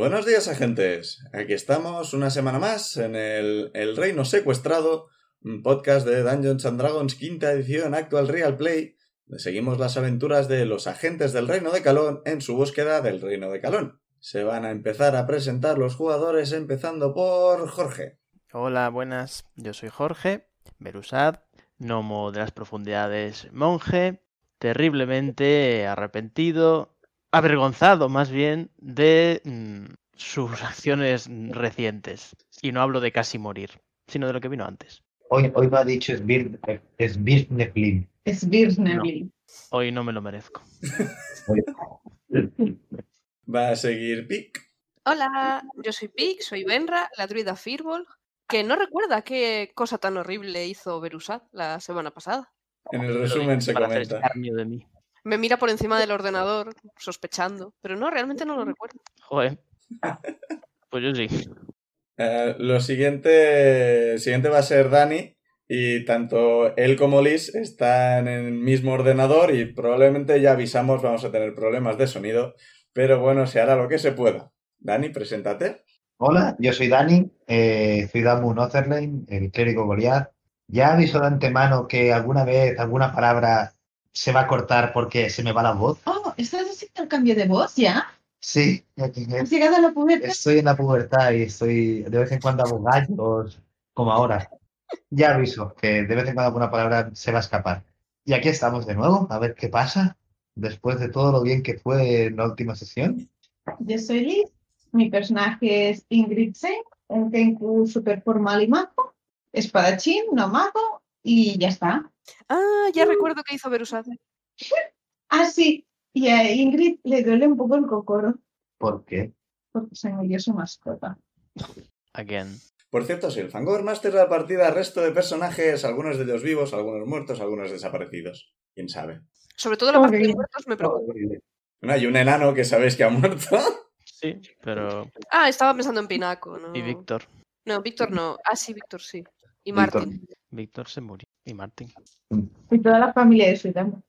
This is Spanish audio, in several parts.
Buenos días, agentes. Aquí estamos una semana más en el, el Reino Secuestrado, un podcast de Dungeons and Dragons quinta edición Actual Real Play. Seguimos las aventuras de los agentes del Reino de Calón en su búsqueda del Reino de Calón. Se van a empezar a presentar los jugadores empezando por Jorge. Hola, buenas. Yo soy Jorge, Berusad, gnomo de las profundidades monje, terriblemente arrepentido, avergonzado más bien de mm, sus acciones recientes. Y no hablo de casi morir, sino de lo que vino antes. Hoy, hoy me ha dicho Sbir, Sbirneflin. Svirneville. Hoy no me lo merezco. Va a seguir Pic. Hola, yo soy Pig, soy Benra, la druida Firbol, que no recuerda qué cosa tan horrible hizo Berusat la semana pasada. En el resumen se Para comenta. de mí. Me mira por encima del ordenador, sospechando, pero no, realmente no lo recuerdo. Joder. Pues yo sí. Eh, lo siguiente, siguiente va a ser Dani. Y tanto él como Liz están en el mismo ordenador y probablemente ya avisamos vamos a tener problemas de sonido. Pero bueno, se hará lo que se pueda. Dani, preséntate. Hola, yo soy Dani, eh, soy Damun Otherlane, el clérigo Goliath. Ya aviso de antemano que alguna vez alguna palabra se va a cortar porque se me va la voz. Oh, ¿estás haciendo el cambio de voz ya? Sí, ¿Has llegado a la pubertad? estoy en la pubertad y estoy de vez en cuando hago gallos, como ahora. Ya aviso que de vez en cuando alguna palabra se va a escapar. Y aquí estamos de nuevo, a ver qué pasa después de todo lo bien que fue en la última sesión. Yo soy Liz, mi personaje es Ingrid Sen, un Kenku super formal y mago, espadachín, no mago, y ya está. Ah, ya recuerdo qué hizo Berusat. Ah, sí, y a Ingrid le duele un poco el cocoro, ¿Por qué? porque se murió su mascota. Again. Por cierto, soy el Fangor Master de la partida, resto de personajes, algunos de ellos vivos, algunos muertos, algunos desaparecidos. ¿Quién sabe? Sobre todo la parte de muertos me preocupa. Bueno, hay un enano que sabéis que ha muerto. Sí, pero. Ah, estaba pensando en Pinaco, ¿no? Y Víctor. No, Víctor no. Ah, sí, Víctor sí. Y. Martín. Víctor se murió. Y Martín. Y toda la familia de Suidamo.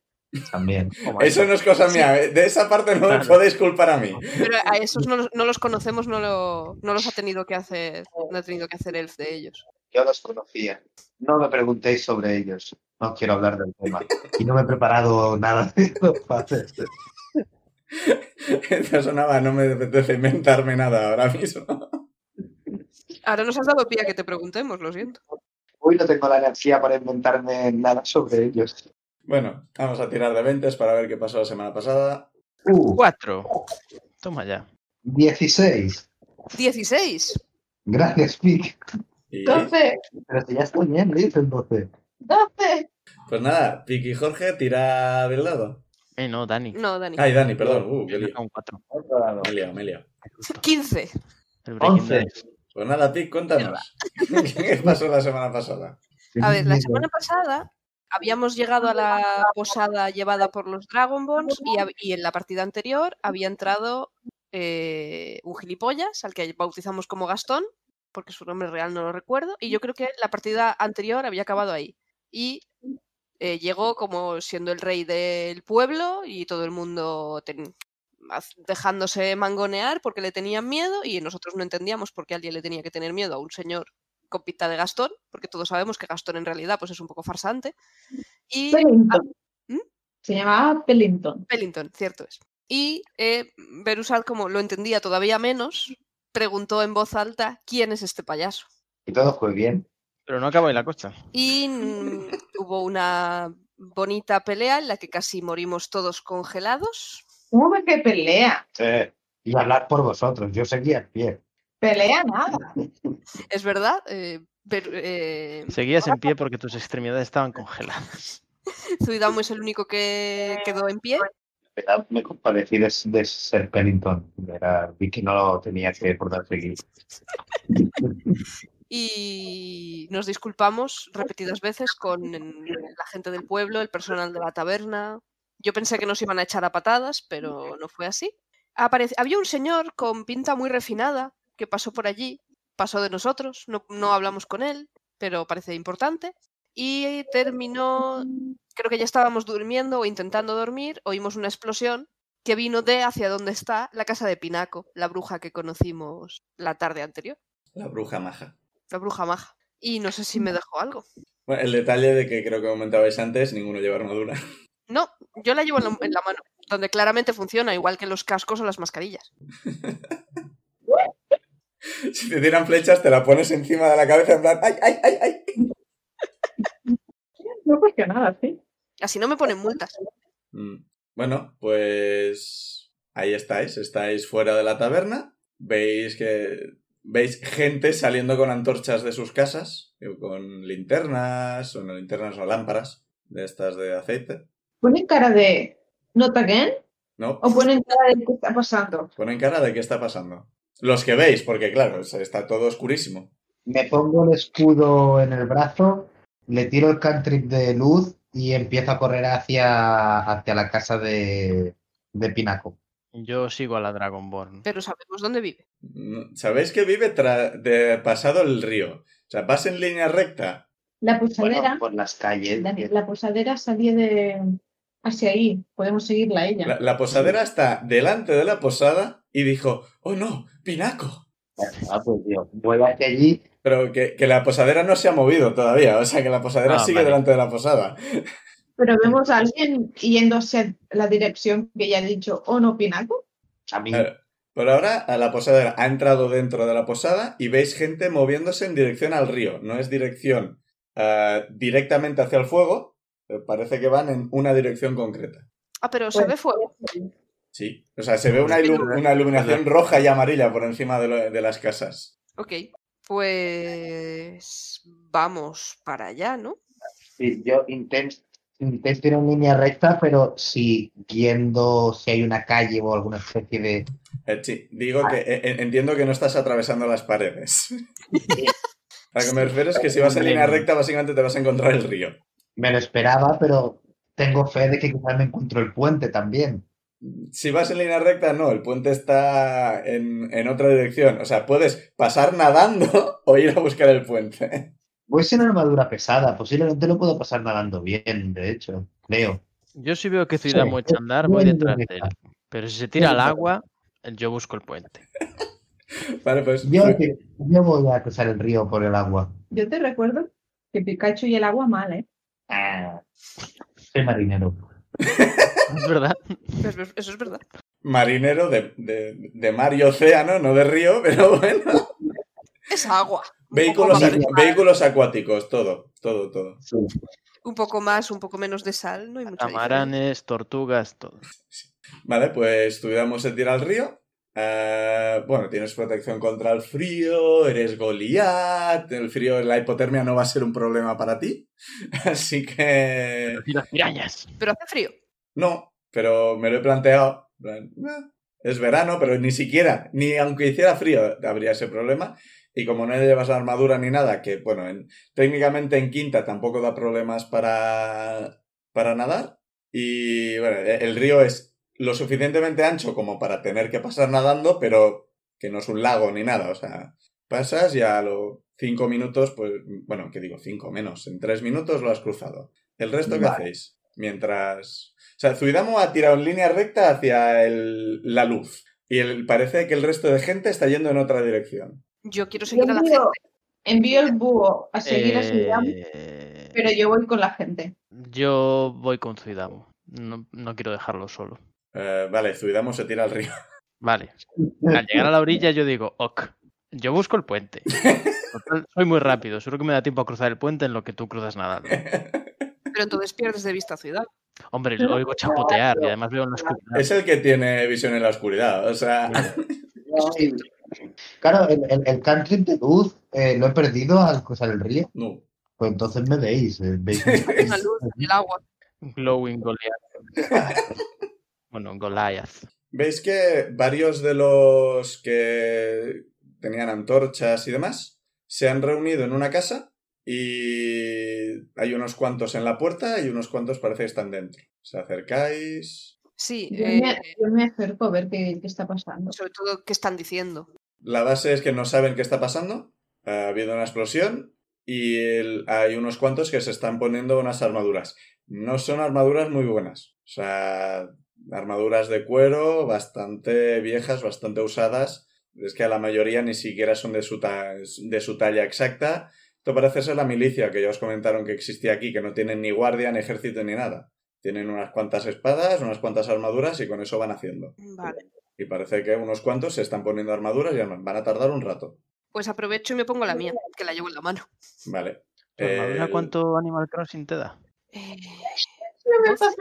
También. Eso no es cosa mía. ¿eh? De esa parte no me podéis culpar a mí. Pero a esos no, los- no los conocemos, no, lo, no los ha tenido que hacer, no ha tenido que hacer Elf de ellos. Yo los conocía. No me preguntéis sobre ellos. No quiero hablar del tema. Y no me he preparado nada de para esto. Eso sonaba, no me apetece inventarme nada ahora mismo. Ahora nos has dado pie a que te preguntemos, lo siento. Hoy no tengo la energía para inventarme nada sobre ellos. Bueno, vamos a tirar de 20 para ver qué pasó la semana pasada. Uh, Cuatro. Toma ya. 16. 16. Gracias, Pic. Y 12, Pero si ya estoy bien, Liz, entonces. 12. pues nada, Piki y Jorge, tira del lado. Eh, no, Dani. No, Dani. Ay, Dani, perdón. Uh, qué lío. un cuatro. Me he liado, me he liado. 15. El Breaking 11. Dice. Pues nada, Pic, cuéntanos. ¿Qué pasó la semana pasada? A ver, la semana pasada habíamos llegado a la posada llevada por los Dragonborns y, y en la partida anterior había entrado eh, un gilipollas al que bautizamos como Gastón, porque su nombre real no lo recuerdo, y yo creo que la partida anterior había acabado ahí. Y eh, llegó como siendo el rey del pueblo y todo el mundo dejándose mangonear porque le tenían miedo y nosotros no entendíamos por qué alguien le tenía que tener miedo a un señor con pinta de Gastón, porque todos sabemos que Gastón en realidad pues, es un poco farsante. Y Pellington. ¿Mm? Se llamaba Pellington. Pellington, cierto es. Y eh, Berusad, como lo entendía todavía menos, preguntó en voz alta quién es este payaso. Y todo fue bien. Pero no acabo en la costa. Y mm, hubo una bonita pelea en la que casi morimos todos congelados. ¿Cómo que pelea? Sí. Y hablar por vosotros. Yo seguía en pie. Pelea nada. Es verdad, eh, Beru- eh, Seguías en pie porque tus extremidades estaban congeladas. Zuidamo es el único que quedó en pie verdad, me compadecí de, de Ser Pennington. Era, vi que no lo tenía que por dar seguir. Y nos disculpamos repetidas veces con la gente del pueblo, el personal de la taberna. Yo pensé que nos iban a echar a patadas, pero no fue así. Aparece- Había un señor con pinta muy refinada que pasó por allí, pasó de nosotros, no, no hablamos con él, pero parece importante. Y terminó, creo que ya estábamos durmiendo o intentando dormir, oímos una explosión que vino de hacia donde está la casa de Pinaco, la bruja que conocimos la tarde anterior, La bruja maja. la bruja maja. Y no sé si me dejó algo. Bueno, el detalle de que creo que comentabais antes, ninguno lleva armadura. No, yo la llevo en la, en la mano, donde claramente funciona, igual que los cascos o las mascarillas. Si te tiran flechas, te la pones encima de la cabeza en plan, ¡ay, ay, ay, ay! No cuesta nada, sí. Así no me ponen multas. Mm. Bueno, pues ahí estáis, estáis fuera de la taberna, veis que veis gente saliendo con antorchas de sus casas, eh, con linternas, o no linternas o lámparas de estas de aceite, ¿Ponen cara de not again? ¿no? ¿O ponen cara de qué está pasando? Ponen cara de qué está pasando. Los que veis, porque claro, está todo oscurísimo. Me pongo el escudo en el brazo, le tiro el cantrip de luz y empiezo a correr hacia, hacia la casa de, de Pinaco. Yo sigo a la Dragonborn. Pero sabemos dónde vive. Sabéis que vive de pasado el río. O sea, vas en línea recta. La Bueno, posadera, por las calles. la, la posadera salía de hacia ahí. Podemos seguirla a ella. La, la posadera está delante de la posada y dijo, ¡Oh no! ¡Pinaco! Ah, pues vuelvo hacia allí. Pero que, que la posadera no se ha movido todavía. O sea, que la posadera Ah, sigue vale. delante de la posada. Pero vemos a alguien yendo hacia la dirección que ya ha dicho, o no, Pinaco. A mí. Eh, Por ahora, a la posadera ha entrado dentro de la posada y veis gente moviéndose en dirección al río. No es dirección eh, directamente hacia el fuego. Eh, Parece que van en una dirección concreta. Ah, pero se Pues- ve fuego. Sí. O sea, se ve una, ilu- una iluminación roja y amarilla por encima de, lo- de las casas. Ok. Pues vamos para allá, ¿no? Sí, yo intento, intento ir en línea recta, pero sí viendo si hay una calle o alguna especie de. Eh, sí, digo que eh, eh, entiendo que no estás atravesando las paredes. A lo que me refiero es que si vas en línea recta, básicamente te vas a encontrar el río. Me lo esperaba, pero tengo fe de que quizás me encuentro el puente también. Si vas en línea recta, no, el puente está en, en otra dirección. O sea, puedes pasar nadando o ir a buscar el puente. Voy sin armadura pesada, posiblemente lo puedo pasar nadando bien, de hecho, creo. Yo si veo que Zuidamo Sí, a andar, voy detrás de él. Pero si se tira al agua, yo busco el puente. Vale, pues Yo, yo voy a cruzar el río por el agua. Yo te recuerdo que Pikachu y el agua mal, ¿eh? Ah, soy marinero. Es verdad. Eso es verdad. marinero de, de, de mar y océano, no de río, pero bueno. Es agua. Vehículos, acu- vehículos acuáticos, todo, todo, todo. Sí. un poco más, un poco menos de sal, no hay mucha diferencia. Camaranes, tortugas, todo. Vale, pues Tuidamo se tira al río. Eh, bueno, tienes protección contra el frío, eres Goliat, el frío, la hipotermia no va a ser un problema para ti. Así que... Y las pirañas. Pero hace frío. No, pero me lo he planteado. "Eh, Es verano, pero ni siquiera, ni aunque hiciera frío, habría ese problema. Y como no llevas la armadura ni nada, que bueno, en- técnicamente en quinta tampoco da problemas para, para nadar. Y bueno, e- el río es lo suficientemente ancho como para tener que pasar nadando, pero que no es un lago ni nada. O sea, pasas y a los cinco minutos, pues, bueno, ¿qué digo? Cinco menos. En tres minutos lo has cruzado. ¿El resto qué Vale. hacéis? Mientras... O sea, Zuidamo ha tirado en línea recta hacia el- la luz. Y el- parece que el resto de gente está yendo en otra dirección. Yo quiero Yo seguir a la gente. envío, envío el búho a seguir a Zuidamo, Eh, pero yo voy con la gente. Yo voy con Zuidamo. No, no quiero dejarlo solo. Eh, vale, Zuidamo se tira al río. Vale. Al llegar a la orilla yo digo, ok. Yo busco el puente. Total, soy muy rápido. Seguro que me da tiempo a cruzar el puente en lo que tú cruzas nadando. Pero entonces pierdes de vista ciudad. Hombre, lo oigo chapotear y además veo en la oscuridad. Es el que tiene visión en la oscuridad. O sea, Claro, el, el, el cantrip de luz eh, lo he perdido al cruzar el río. no. Pues entonces me veis. eh, veis Una luz en el agua. Glowing Goliath. Bueno, Goliath. Veis que varios de los que tenían antorchas y demás se han reunido en una casa y hay unos cuantos en la puerta y unos cuantos parece que están dentro. Se acercáis. Sí, Yo, eh, me, yo me acerco a ver qué, qué está pasando. sobre todo qué están diciendo. La base es que no saben qué está pasando. Ha habido una explosión y el- hay unos cuantos que se están poniendo unas armaduras. No son armaduras muy buenas. O sea, armaduras de cuero bastante viejas, bastante usadas. Es que a la mayoría ni siquiera son de su, ta- de su talla exacta. Esto parece ser la milicia que ya os comentaron que existía aquí, que no tienen ni guardia, ni ejército, ni nada. Tienen unas cuantas espadas, unas cuantas armaduras y con eso van haciendo. Vale. Y parece que unos cuantos se están poniendo armaduras y van a tardar un rato. Pues aprovecho y me pongo la mía, que la llevo en la mano. Vale. ¿Tu armadura El- cuánto Animal Crossing te da? Eh, No me Doce. pasa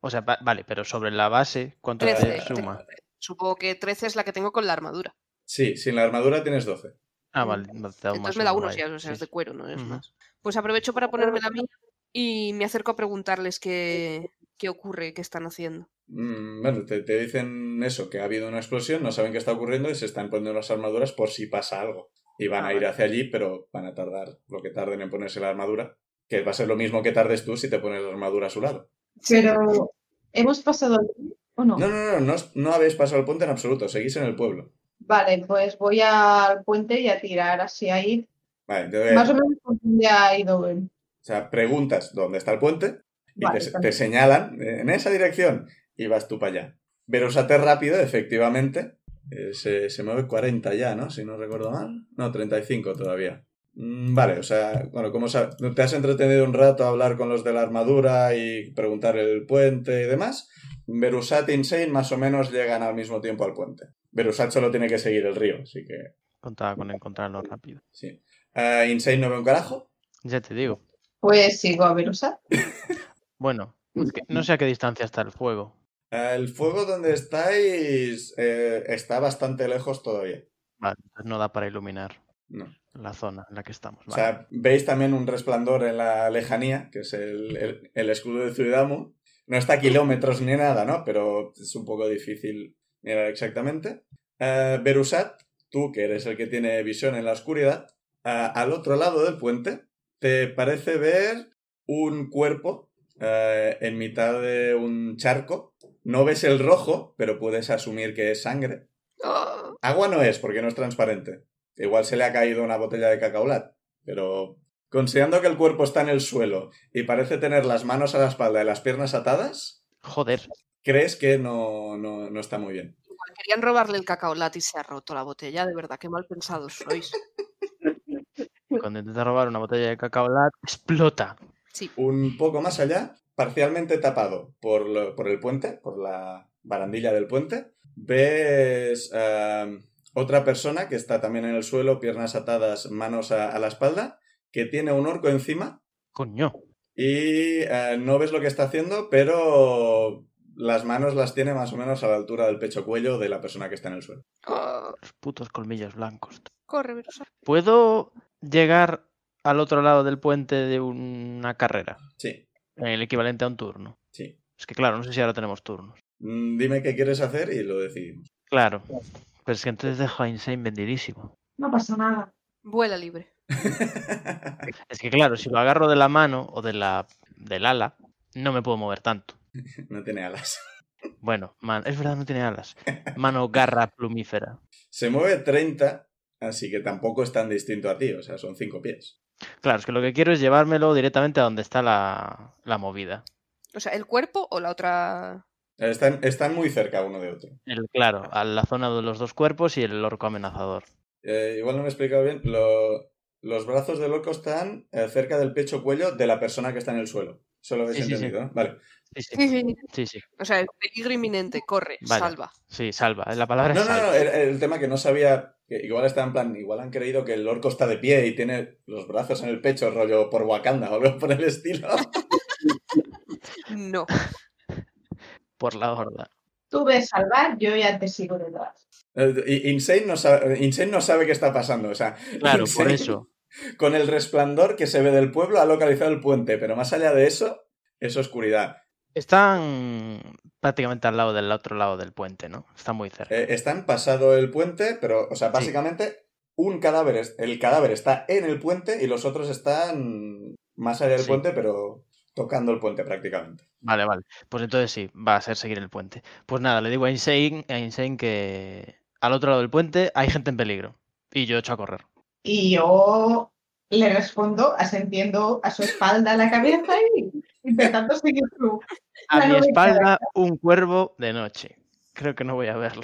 O sea, va- vale, pero sobre la base, ¿cuánto te suma? supongo que 13 es la que tengo con la armadura. Sí, sin la armadura tienes 12. Ah, vale, no te Entonces más me da uno si es, o sea, es de cuero, no es más. Pues aprovecho para ponerme la mía y me acerco a preguntarles qué, qué ocurre, qué están haciendo. Mm, bueno, te, te dicen eso, que ha habido una explosión, no saben qué está ocurriendo y se están poniendo las armaduras por si pasa algo. Y van Ah, a ir hacia allí, pero van a tardar lo que tarden en ponerse la armadura. Que va a ser lo mismo que tardes tú si te pones la armadura a su lado. Pero, ¿hemos pasado el río o no? No, no, no, no, habéis pasado el puente en absoluto, seguís en el pueblo. Vale, pues voy al puente y a tirar así ahí. Vale, te Más o menos por donde ha ido él. O sea, preguntas dónde está el puente y Vale, te, señalan en esa dirección y vas tú para allá. Verosate rápido, efectivamente. Eh, se, se mueve 40 ya, ¿no? Si no recuerdo mal. No, 35 todavía. Mm, Vale, o sea, bueno, como sabes, te has entretenido un rato a hablar con los de la armadura y preguntar el puente y demás. Verusat e Insane más o menos llegan al mismo tiempo al puente. Verusat solo tiene que seguir el río, así que Contaba con encontrarlo rápido. sí. Eh, Insane no ve un carajo. Ya te digo. Pues sigo a Verusa. Bueno, es que no sé a qué distancia está el fuego. El fuego donde estáis eh, está bastante lejos todavía. Vale, entonces no da para iluminar No. La zona en la que estamos. O sea, veis también un resplandor en la lejanía, que es el, el- el escudo de Zuidamu. No está a kilómetros ni nada, ¿no? Pero es un poco difícil mirar exactamente. Eh, Berusat, tú que eres el que tiene visión en la oscuridad, eh, al otro lado del puente te parece ver un cuerpo eh, en mitad de un charco. No ves el rojo, pero puedes asumir que es sangre. ¡Ah! Agua no es, porque no es transparente. Igual se le ha caído una botella de cacaolat. Pero considerando que el cuerpo está en el suelo y parece tener las manos a la espalda y las piernas atadas, Joder, crees que no, no, no está muy bien. Igual querían robarle el cacaolat y se ha roto la botella, de verdad, qué mal pensados sois. cuando intenta robar una botella de cacao lat, explota. Sí, Un poco más allá, parcialmente tapado por, lo- por el puente, por la barandilla del puente, ves eh, otra persona que está también en el suelo, piernas atadas, manos a- a la espalda, que tiene un orco encima Coño. Y eh, no ves lo que está haciendo, pero las manos las tiene más o menos a la altura del pecho cuello de la persona que está en el suelo. Ah, Los putos colmillos blancos. corre, Verusa. ¿Puedo llegar al otro lado del puente de una carrera? Sí, El equivalente a un turno. sí. Es que claro, no sé si ahora tenemos turnos. Mm, Dime qué quieres hacer y lo decidimos. Claro. Pero es que entonces dejo a Insane vendidísimo. No pasa nada. Vuela libre. Es que claro, si lo agarro de la mano o de la del ala, no me puedo mover tanto. no tiene alas. Bueno, man- es verdad, no tiene alas. Mano garra plumífera. Se mueve 30, así que tampoco es tan distinto a ti, o sea, son 5 pies. Claro, es que lo que quiero es llevármelo directamente a donde está la, la movida. O sea, ¿el cuerpo o la otra? Están, están muy cerca uno de otro. El, claro, a la zona de los dos cuerpos y el orco amenazador. Eh, igual no me he explicado bien. Lo- los brazos del orco están eh, cerca del pecho cuello de la persona que está en el suelo. Eso lo habéis Sí, sí, sí. entendido, ¿no? Vale. Sí, sí, Sí, sí. sí, sí. O sea, el peligro inminente, corre, Vale. salva. Sí, salva. La palabra No, es no, no, salva. el, el tema que no sabía, que igual está en plan, igual han creído que el orco está de pie y tiene los brazos en el pecho, rollo por Wakanda o algo por el estilo. No. Por la horda. Tú ves salvar, yo ya te sigo detrás. Eh, Insane no, sabe, Insane no sabe qué está pasando, o sea, Claro, por eso. Con el resplandor que se ve del pueblo ha localizado el puente, pero más allá de eso, es oscuridad. Están prácticamente al lado del otro lado del puente, ¿no? Está muy cerca. Eh, están pasado el puente, pero, o sea, básicamente un cadáver, es- el cadáver está en el puente y los otros están más allá del Sí. puente, pero tocando el puente prácticamente. Vale, vale. Pues entonces sí, va a ser seguir el puente. Pues nada, le digo a Insane, a Insane que al otro lado del puente hay gente en peligro. Y yo echo a correr. Y yo le respondo asentiendo a su espalda, la cabeza y intentando seguir su... A mi espalda un cuervo de noche. Creo que no voy a verlo.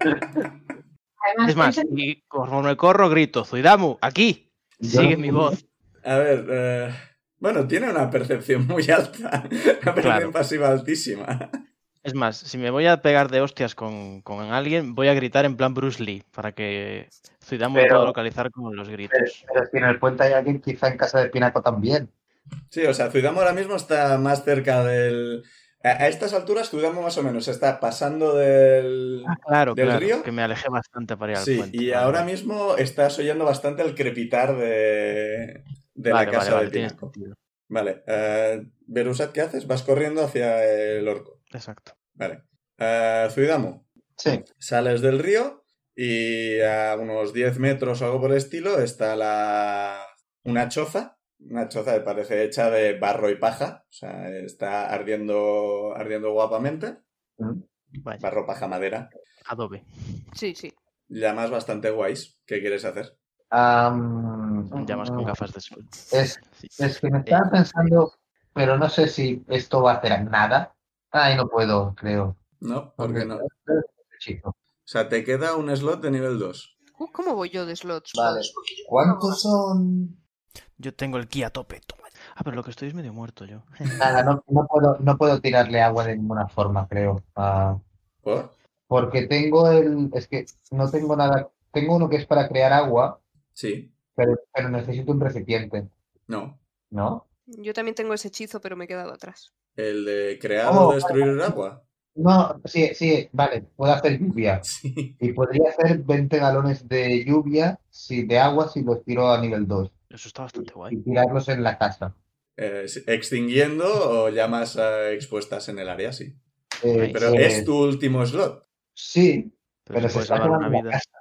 Además, Es más, y conforme corro grito, Zuidamu, aquí. Sigue mi voz. A ver, eh, bueno, tiene una percepción muy alta, una percepción Claro. pasiva altísima. Es más, si me voy a pegar de hostias con, con alguien, voy a gritar en plan Bruce Lee, para que me Pero- pueda localizar con los Pero, gritos. pero si en el puente hay alguien, quizá en casa de Pinaco también. Sí, o sea, Zuidamo ahora mismo está más cerca del... A estas alturas, Zuidamo más o menos está pasando del... Ah, claro, ¿Del claro, río? que me alejé bastante para ir al Sí, puente. y ahora mismo estás oyendo bastante el crepitar de, de Vale, la vale, casa vale, de tiene Pinaco. sentido. Vale, eh, Berusat, ¿qué haces? Vas corriendo hacia el orco. Exacto. Vale. Eh, Zuidamo, Sí. sales del río y a unos 10 metros o algo por el estilo está la... una choza. Una choza que parece hecha de barro y paja. O sea, está ardiendo, ardiendo guapamente. Vaya, Barro, paja, madera. adobe. Sí, sí. Llamas bastante guays. ¿Qué quieres hacer? Am, Llamas con gafas de sol. Es, Sí. es que me estaba pensando, pero no sé si esto va a hacer nada. Ay, no puedo, creo. No, ¿por qué no? O sea, te queda un slot de nivel 2. Uh, ¿Cómo voy yo de slots? Vale. ¿Cuántos son? Yo tengo el ki a tope. toma. Ah, pero lo que estoy es medio muerto yo. Nada, no, no puedo, no puedo tirarle agua de ninguna forma, creo. Ah, ¿Por? porque tengo el. Es que no tengo nada. Tengo uno que es para crear agua, Sí. Pero, pero necesito un recipiente, No. ¿no? Yo también tengo ese hechizo, pero me he quedado atrás. ¿El de crear Oh, o destruir el agua? No, sí, sí, vale, puedo hacer lluvia. Sí. Y podría hacer 20 galones de lluvia, si de agua, si los tiro a nivel 2. Eso está bastante Y guay. tirarlos en la casa. Eh, extinguiendo o llamas eh, expuestas en el área, sí. Eh, Pero es tu último slot. Sí, Pero, pero se está una quemando la vida. casa.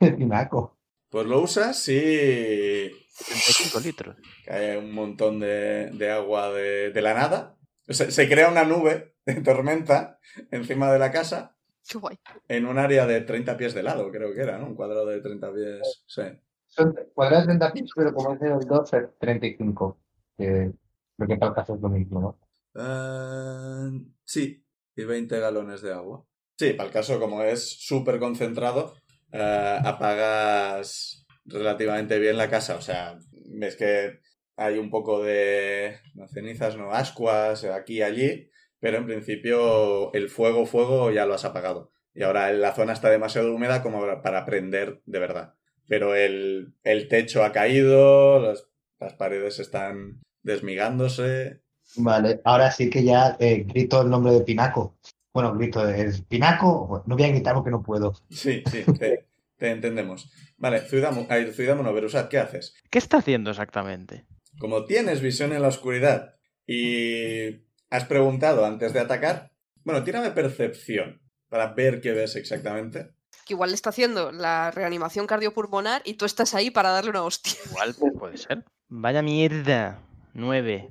Pinaco. Pues lo usas y 75 litros. cae un montón de, de agua de, de la nada. Se, se crea una nube de tormenta encima de la casa Qué guay. en un área de 30 pies de lado, creo que era, ¿no? Un cuadrado de 30 pies. Sí. Son cuadrados 30 pies, pero como es nivel 2, es 35. Que lo que para el caso es lo mismo, ¿no? Eh, sí, y 20 galones de agua. Sí, para el caso, como es súper concentrado, eh, apagas relativamente bien la casa. O sea, ves que hay un poco de no, cenizas, no ascuas, aquí y allí, pero en principio el fuego, fuego ya lo has apagado. Y ahora la zona está demasiado húmeda como para prender de verdad. Pero el, el techo ha caído, las, las paredes están desmigándose. Vale, ahora sí que ya eh, grito el nombre de Pinaco. Bueno, grito, ¿es Pinaco? No voy a gritar porque no puedo. Sí, sí, te, te entendemos. Vale, Zuidamo, ay, no, Berusat, ¿qué haces? ¿Qué está haciendo exactamente? Como tienes visión en la oscuridad y has preguntado antes de atacar, bueno, tírame percepción para ver qué ves exactamente. Que igual le está haciendo la reanimación cardiopulmonar y tú estás ahí para darle una hostia. Igual puede ser. Vaya mierda. 9.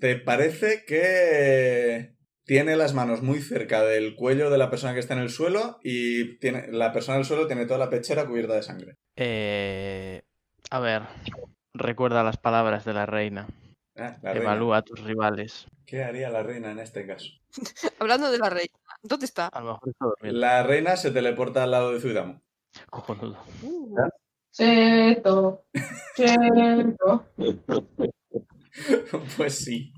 ¿Te parece que tiene las manos muy cerca del cuello de la persona que está en el suelo y tiene, la persona del suelo tiene toda la pechera cubierta de sangre? Eh, a ver. Recuerda las palabras de la reina. Ah, la reina. Evalúa a tus rivales. ¿Qué haría la reina en este caso? Hablando de la reina, ¿dónde está? A lo mejor está durmiendo. La reina se teleporta al lado de Zuidamo. Cojonudo. Uh, Cheto, cheto. Pues sí.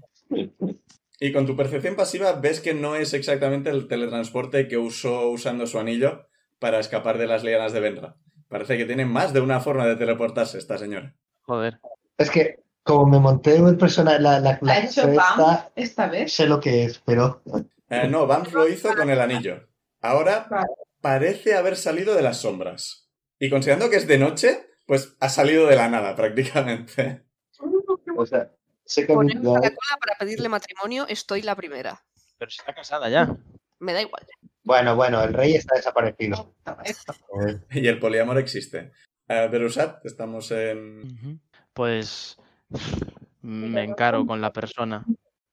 Y con tu percepción pasiva ves que no es exactamente el teletransporte que usó usando su anillo para escapar de las lianas de Benra. Parece que tiene más de una forma de teleportarse esta señora. Joder. Es que como me monté el personaje, la, la, la ¿Ha hecho esta, BAM esta vez? sé lo que es, pero Eh, no, Vance lo hizo con el anillo. Ahora Vale. parece haber salido de las sombras. Y considerando que es de noche, pues ha salido de la nada prácticamente. o sea, sé que a la cola para pedirle matrimonio, estoy la primera. Pero si está casada ya. Me da igual. Bueno, bueno, el rey está desaparecido. Y el poliamor existe. Berusat, estamos en... Pues me encaro con la persona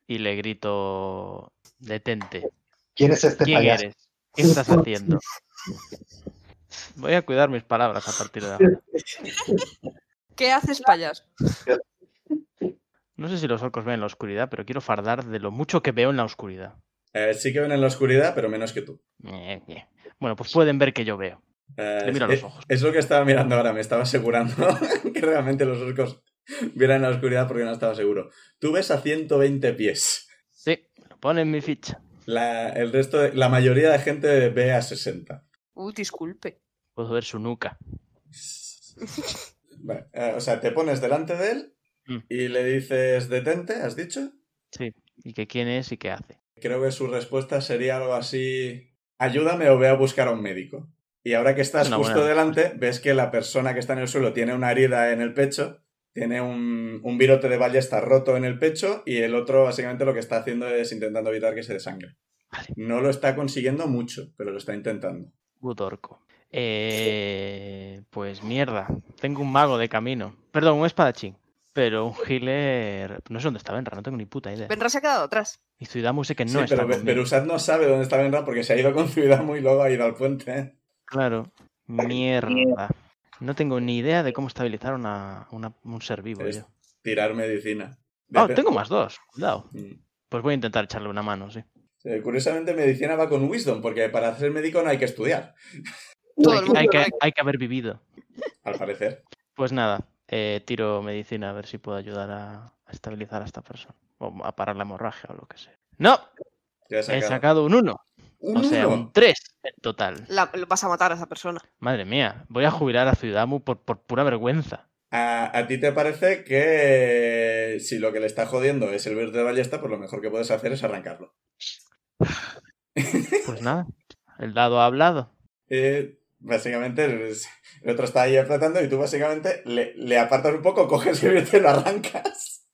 y le grito, detente. ¿Quién es este ¿Quién payaso? eres? ¿Qué estás haciendo? Voy a cuidar mis palabras a partir de ahora. ¿Qué haces, payaso? No sé si los orcos ven en la oscuridad, pero quiero fardar de lo mucho que veo en la oscuridad. Eh, sí que ven en la oscuridad, pero menos que tú. Eh, eh. Bueno, pues pueden ver que yo veo. Eh, Le miro a los ojos. Es lo que estaba mirando ahora, me estaba asegurando que realmente los orcos vieran en la oscuridad porque no estaba seguro. Tú ves a 120 pies. Sí, lo pone en mi ficha. La, el resto de- la mayoría de gente ve a 60. Uy, disculpe. Puedo ver su nuca. Vale, eh, o sea, te pones delante de él Mm. y le dices detente, ¿has dicho? Sí. ¿Y que quién es y qué hace? Creo que su respuesta sería algo así, ayúdame o ve a buscar a un médico. Y ahora que estás justo delante, ves que la persona que está en el suelo tiene una herida en el pecho, tiene un, un virote de ballesta roto en el pecho y el otro básicamente lo que está haciendo es intentando evitar que se desangre. Vale. No lo está consiguiendo mucho, pero lo está intentando. Good orco. Eh, pues mierda. Tengo un mago de camino. Perdón, un espadachín. Pero un healer. No sé dónde está Benra, no tengo ni puta idea. Benra se ha quedado atrás. Y Zuidamu sé que no sí, está pero. Berusat no sabe dónde está Benra porque se ha ido con Zuidamu y luego ha ido al puente. ¿eh? Claro. Mierda. No tengo ni idea de cómo estabilizar una, una- un ser vivo. Es- yo. Tirar medicina. Ah, Depe- tengo más dos. Cuidado. Mm. Pues voy a intentar echarle una mano, sí. Eh, Curiosamente, medicina va con wisdom, porque para ser médico no hay que estudiar, Hay, que, hay que haber vivido. al parecer. Pues nada, eh, tiro medicina a ver si puedo ayudar a, a estabilizar a esta persona. O a parar la hemorragia o lo que sea. ¡No! He He sacado. un 1. Un O sea, uno. un 3 en total. La- lo vas a matar a esa persona. Madre mía, voy a jubilar a Ciudamu por, por pura vergüenza. A, a ti te parece que si lo que le está jodiendo es el verde de ballesta, pues lo mejor que puedes hacer es arrancarlo. Pues nada, el dado ha hablado. Eh, básicamente, el, otro está ahí flotando y tú básicamente le, le apartas un poco, coges el verde y lo arrancas.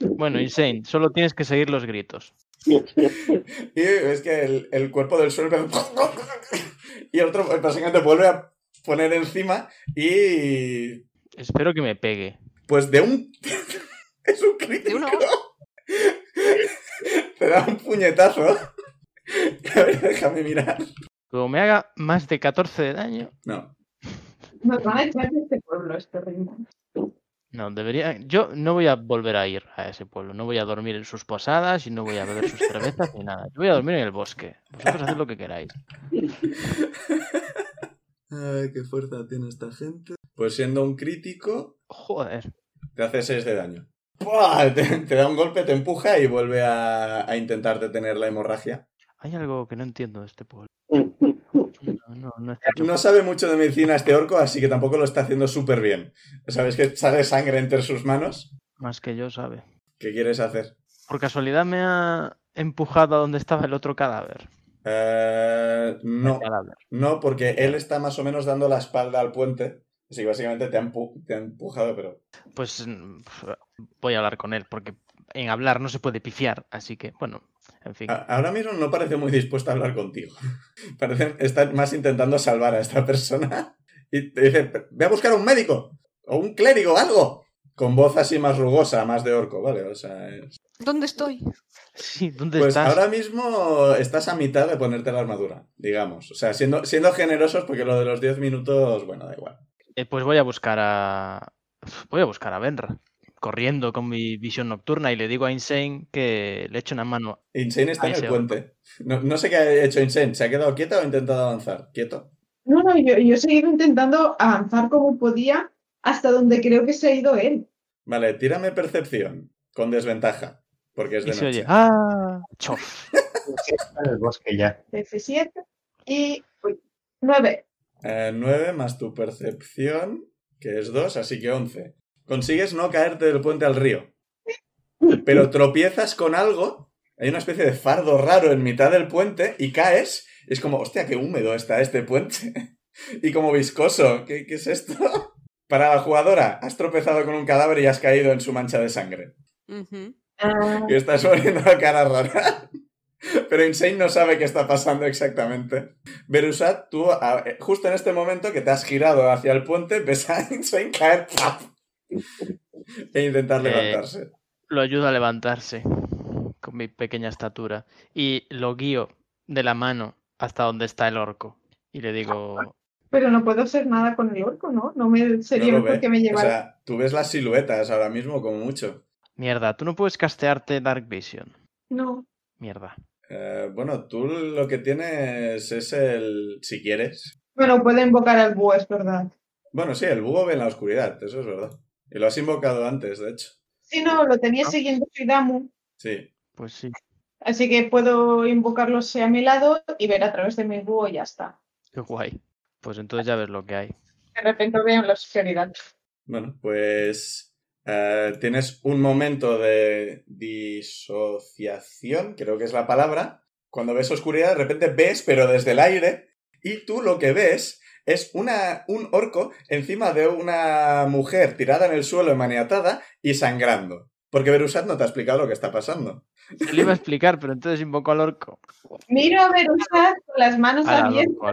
Bueno, Insane, solo tienes que seguir los gritos. Y ves que el, el cuerpo del suelo... Y el otro básicamente vuelve a poner encima y Espero que me pegue. Pues de un. es un crítico. De uno. Te da un puñetazo. A ver, déjame mirar. Como me haga más de 14 de daño. No. Nos van a echar de este pueblo, este reino. No, debería. Yo no voy a volver a ir a ese pueblo. No voy a dormir en sus posadas y no voy a beber sus cervezas ni nada. Yo voy a dormir en el bosque. Vosotros haced lo que queráis. Ay, qué fuerza tiene esta gente. Pues siendo un crítico, Joder. te hace 6 de daño. ¡Buah! Te, te da un golpe, te empuja y vuelve a, a intentar detener la hemorragia. Hay algo que no entiendo de este pueblo. No, no, no está hecho No sabe mucho de medicina este orco, así que tampoco lo está haciendo súper bien. ¿Sabes que sale sangre entre sus manos? más que yo, ¿sabe? ¿Qué quieres hacer? Por casualidad me ha empujado a donde estaba el otro cadáver. Eh, no. Cadáver. No, porque él está más o menos dando la espalda al puente. Así que básicamente te ha, te ha empujado, pero. Pues mm, voy a hablar con él, porque en hablar no se puede pifiar. Así que, bueno, en fin. a- ahora mismo no parece muy dispuesto a hablar contigo. Parece estar más intentando salvar a esta persona. Y te dice: Ve a buscar a un médico. O un clérigo, algo. Con voz así más rugosa, más de orco, ¿vale? O sea. es- ¿Dónde estoy? Sí, ¿dónde Pues estás? ahora mismo estás a mitad de ponerte la armadura, digamos. O sea, siendo, siendo generosos, porque lo de los 10 minutos, bueno, da igual. Eh, pues voy a buscar a. Voy a buscar a Benra. Corriendo con mi visión nocturna y le digo a Insane que le echo una mano. Insane está en el puente. No, no sé qué ha hecho Insane. ¿Se ha quedado quieto o ha intentado avanzar? ¿Quieto? No, no, yo, yo he seguido intentando avanzar como podía hasta donde creo que se ha ido él. Vale, tírame percepción. Con desventaja. Porque es de Y se noche. oye. ¡Ah! Chof. Está en el bosque ya. F7 y uy, 9. Eh, 9 más tu percepción, que es 2, así que 11. Consigues no caerte del puente al río. Pero tropiezas con algo. Hay una especie de fardo raro en mitad del puente y caes. Es como, hostia, qué húmedo está este puente. y como viscoso. ¿Qué, qué es esto? Para la jugadora, has tropezado con un cadáver y has caído en su mancha de sangre. Ah, Y estás poniendo la cara rara. Pero Insane no sabe qué está pasando exactamente. Berusat, tú, eh, justo en este momento que te has girado hacia el puente, ves a Insane caer ¡paf! E intentar Eh, levantarse. Lo ayudo a levantarse con mi pequeña estatura y lo guío de la mano hasta donde está el orco. Y le digo, Pero no puedo hacer nada con el orco, ¿no? No me sería No lo mejor ve. que me O llevara. sea, tú ves las siluetas ahora mismo como mucho. mierda, tú no puedes castearte Dark Vision. No. Mierda. Eh, bueno, tú lo que tienes es el... Si quieres. Bueno, puedo invocar al búho, es verdad. Bueno, sí, el búho ve en la oscuridad, eso es verdad. Y lo has invocado antes, de hecho. Si no, lo tenía siguiendo Suidamu, Sí. Pues sí, así que puedo invocarlo a mi lado y ver a través de mi búho y ya está. qué guay. Pues entonces ya ves lo que hay. De repente veo la oscuridad. Bueno, pues eh, tienes un momento de disociación, creo que es la palabra. Cuando ves oscuridad, de repente ves, pero desde el aire, y tú lo que ves es una, un orco encima de una mujer tirada en el suelo, maniatada y sangrando. Porque Berusat no te ha explicado lo que está pasando. Se lo iba a explicar, pero entonces invocó al orco. Miro a Berusat con las manos Al abiertas.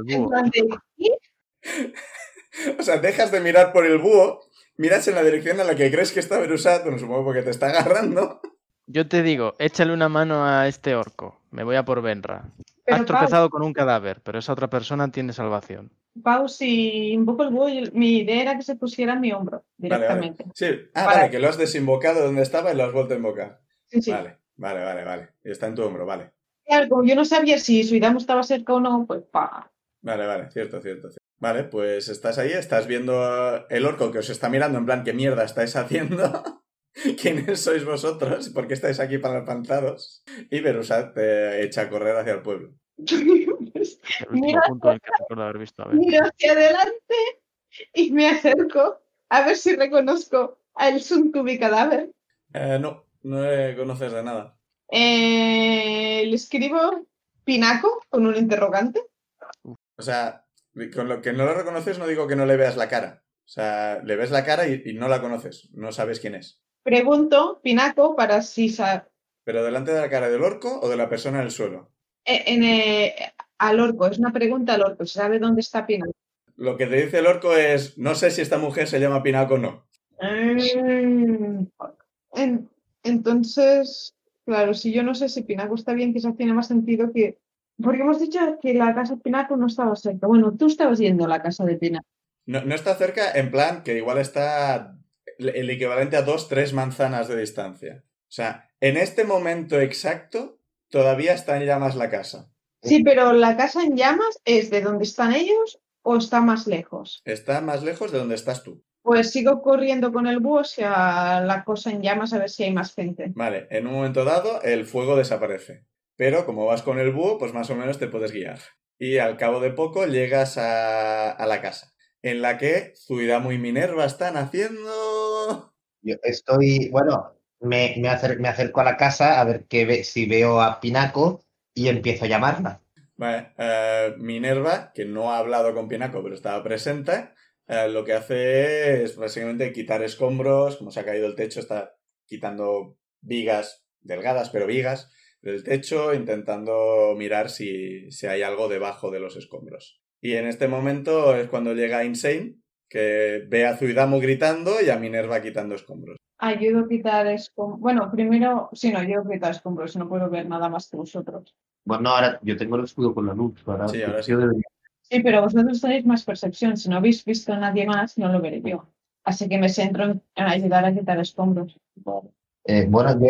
O sea, dejas de mirar por el búho, miras en la dirección en la que crees que está Berusat, bueno, supongo porque te está agarrando. Yo te digo, échale una mano a este orco. Me voy a por Benra. Pero, Has Pau, tropezado con un cadáver, pero esa otra persona tiene salvación. Pau, si invoco el búho, mi idea era que se pusiera en mi hombro directamente. vale. Sí, ah, vale, que lo has desinvocado donde estaba y lo has vuelto a invocar. Sí, sí. Vale, vale, vale, vale. Y está en tu hombro, vale. Claro, como yo no sabía si Suidamu estaba cerca o no, pues pa. Vale, vale, cierto, cierto, cierto. Vale, pues estás ahí, estás viendo uh, el orco que os está mirando en plan, ¿qué mierda estáis haciendo? ¿Quiénes sois vosotros? ¿Por qué estáis aquí pantados? Y Berusat te echa a correr hacia el pueblo. Mira, punto en el que recuerdo haber visto a ver. Miro hacia adelante y me acerco a ver si reconozco al Suntubi cadáver. Eh, no, no le conoces de nada. Eh, le escribo Pinaco con un interrogante. O sea, con lo que no lo reconoces no digo que no le veas la cara. O sea, le ves la cara y, y no la conoces, no sabes quién es. Pregunto Pinaco para si ¿Pero delante de la cara del orco o de la persona en el suelo? eh, en, eh, al orco. Es una pregunta al orco. ¿Se sabe dónde está Pinaco? Lo que te dice el orco es, no sé si esta mujer se llama Pinaco o no. Mm, en- entonces, claro, si yo no sé si Pinaco está bien, quizás tiene más sentido que. Porque hemos dicho que la casa de Pinaco no estaba cerca. Bueno, tú estabas yendo a la casa de Pinaco. No, no está cerca, en plan que igual está el equivalente a dos, tres manzanas de distancia. O sea, en este momento exacto, todavía está en llamas la casa. Sí, pero la casa en llamas es de donde están ellos o está más lejos. Está más lejos de donde estás tú. Pues sigo corriendo con el búho hacia la cosa en llamas a ver si hay más gente. Vale, en un momento dado el fuego desaparece. Pero como vas con el búho, pues más o menos te puedes guiar. Y al cabo de poco llegas a, a la casa, en la que Zuidamu y Minerva están haciendo... Yo estoy, bueno, me, me, acer- me acerco a la casa a ver qué ve- si veo a Pinaco y empiezo a llamarla. Vale, eh, Minerva, que no ha hablado con Pinaco, pero estaba presente, eh, lo que hace es básicamente quitar escombros, como se ha caído el techo, está quitando vigas, delgadas, pero vigas, del techo, intentando mirar si, si hay algo debajo de los escombros. Y en este momento es cuando llega Insane, que ve a Zuidamu gritando y a Minerva quitando escombros. Ayudo a quitar escombros. Bueno, primero, sí, no, ayudo a quitar escombros, no puedo ver nada más que vosotros. Bueno, ahora yo tengo el escudo con la luz. Ahora, Sí, ahora sí. yo Sí, pero vosotros tenéis más percepción. Si no habéis visto a nadie más, no lo veré yo. Así que me centro en, ayudar a quitar escombros. Eh, bueno, yo,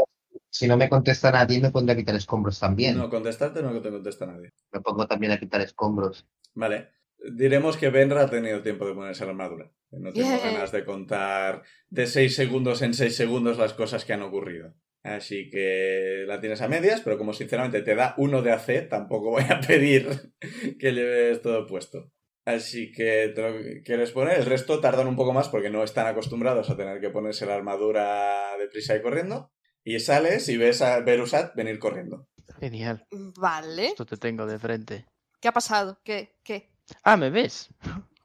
si no me contesta nadie, me pondré a quitar escombros también. No, contestarte no te contesta nadie. Me pongo también a quitar escombros. Vale. Diremos que Benra ha tenido tiempo de ponerse la armadura. No tengo ganas de contar de 6 segundos en 6 segundos las cosas que han ocurrido. Así que la tienes a medias, pero como sinceramente te da uno de AC, tampoco voy a pedir que lleves todo puesto. Así que te lo quieres poner. El resto tardan un poco más porque no están acostumbrados a tener que ponerse la armadura deprisa y corriendo. Y sales y ves a Berusat venir corriendo. Genial. Vale. Esto te tengo de frente. ¿Qué ha pasado? ¿Qué? ¿Qué? Ah, ¿me ves?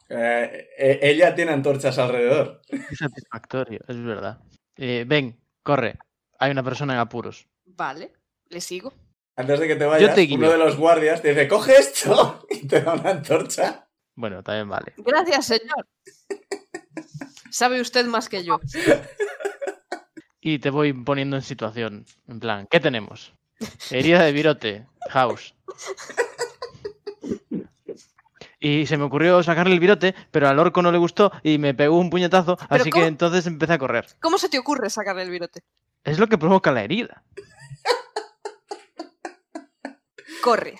Eh, eh, ella tiene antorchas alrededor. Qué satisfactorio, es verdad. Eh, ven, corre. Hay una persona en apuros. Vale. Le sigo. Antes de que te vayas, te guío. uno de los guardias te dice, coge esto y te da una antorcha. Bueno, también vale. Gracias, señor. Sabe usted más que yo. Y te voy poniendo en situación. En plan, ¿qué tenemos? Herida de virote, house. Y se me ocurrió sacarle el virote, pero al orco no le gustó y me pegó un puñetazo, así cómo? que entonces empecé a correr. ¿Cómo se te ocurre sacarle el virote? Es lo que provoca la herida. Corre,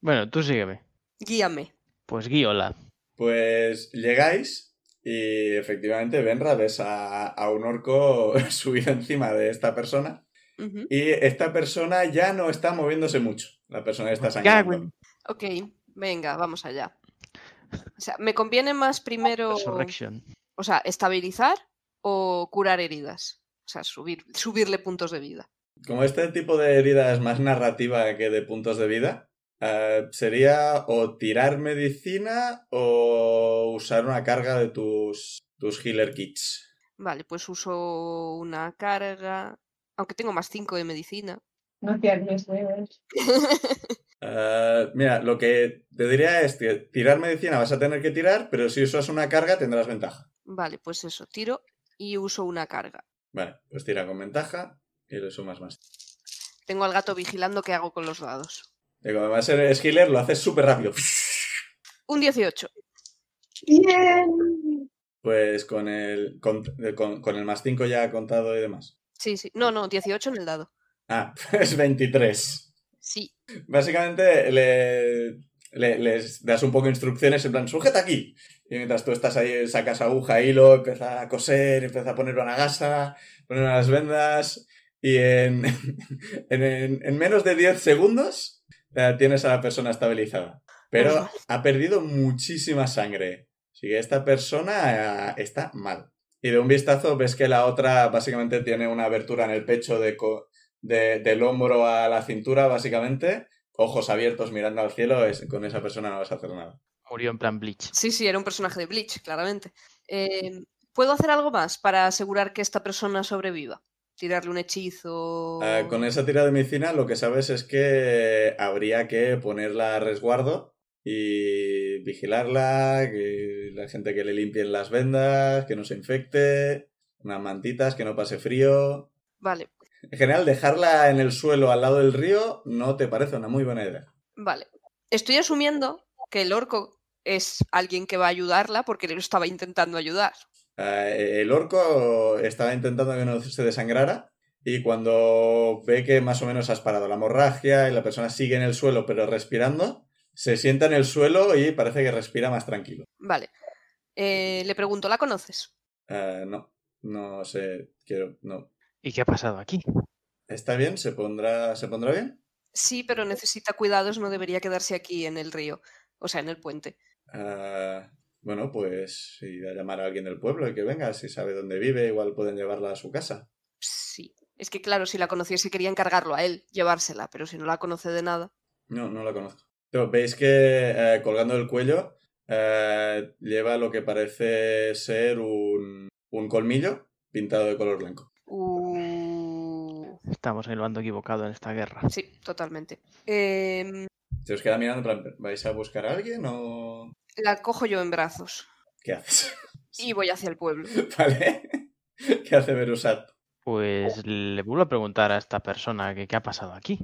Bueno, tú sígueme. guíame. Pues guíola. Pues llegáis y efectivamente Benra ves a, a un orco subido encima de esta persona y esta persona ya no está moviéndose mucho. La persona que está sangrando. Ok, venga, vamos allá. O sea, ¿me conviene más primero, Resurrection. o sea, estabilizar o curar heridas? O sea, subir, subirle puntos de vida. Como este tipo de herida es más narrativa que de puntos de vida, eh, sería o tirar medicina o usar una carga de tus, tus healer kits. Vale, pues uso una carga, aunque tengo más 5 de medicina. No te. Eh, mira, lo que te diría es que tirar medicina vas a tener que tirar, pero si usas una carga tendrás ventaja. Vale, pues eso, tiro y uso una carga. Vale, pues tira con ventaja y le sumas más. Tengo al gato vigilando qué hago con los dados. Y como además eres healer, lo haces súper rápido. Un 18. Bien. Pues con el, con, con- con el más 5 ya contado y demás. Sí, sí. No, no, 18 en el dado. Ah, pues 23. Sí. Básicamente le, le- les das un poco de instrucciones en plan, sujeta aquí. Y mientras tú estás ahí, sacas aguja, hilo, empieza a coser, empieza a poner una gasa, poner unas vendas. Y en, en, en- en menos de 10 segundos tienes a la persona estabilizada. Pero ha perdido muchísima sangre. Así que esta persona eh, está mal. Y de un vistazo ves que la otra básicamente tiene una abertura en el pecho de, co- de- del hombro a la cintura, básicamente. Ojos abiertos mirando al cielo. es- con esa persona no vas a hacer nada. Murió en plan Bleach. Sí, sí, era un personaje de Bleach, claramente. Eh, ¿Puedo hacer algo más para asegurar que esta persona sobreviva? Tirarle un hechizo. Ah, con esa tira de medicina lo que sabes es que habría que ponerla a resguardo y vigilarla, que la gente que le limpien las vendas, que no se infecte, unas mantitas, que no pase frío. Vale, En general, dejarla en el suelo al lado del río no te parece una muy buena idea. vale. Estoy asumiendo que el orco es alguien que va a ayudarla porque le estaba intentando ayudar. Ah, el orco estaba intentando que no se desangrara y cuando ve que más o menos has parado la hemorragia y la persona sigue en el suelo pero respirando, se sienta en el suelo y parece que respira más tranquilo. Vale. Eh, le pregunto, ¿la conoces? Ah, no, no sé, quiero, no. ¿Y qué ha pasado aquí? ¿Está bien? ¿Se pondrá, ¿se pondrá bien? Sí, pero necesita cuidados, no debería quedarse aquí en el río, o sea, en el puente. Ah, bueno, pues ir a llamar a alguien del pueblo y que venga, si sabe dónde vive, igual pueden llevarla a su casa. Sí. Es que claro, si la conociese quería encargarlo a él, llevársela, pero si no la conoce de nada. No, no la conozco. Pero veis que eh, colgando del cuello eh, lleva lo que parece ser un, un colmillo pintado de color blanco. Uh, Estamos en el bando equivocado en esta guerra. Sí, totalmente. Em, Se os queda mirando, plan, ¿vais a buscar a alguien o la cojo yo en brazos qué haces? y voy hacia el pueblo. ¿Vale? ¿Qué hace Berusat? Pues le vuelvo a preguntar a esta persona que qué ha pasado aquí.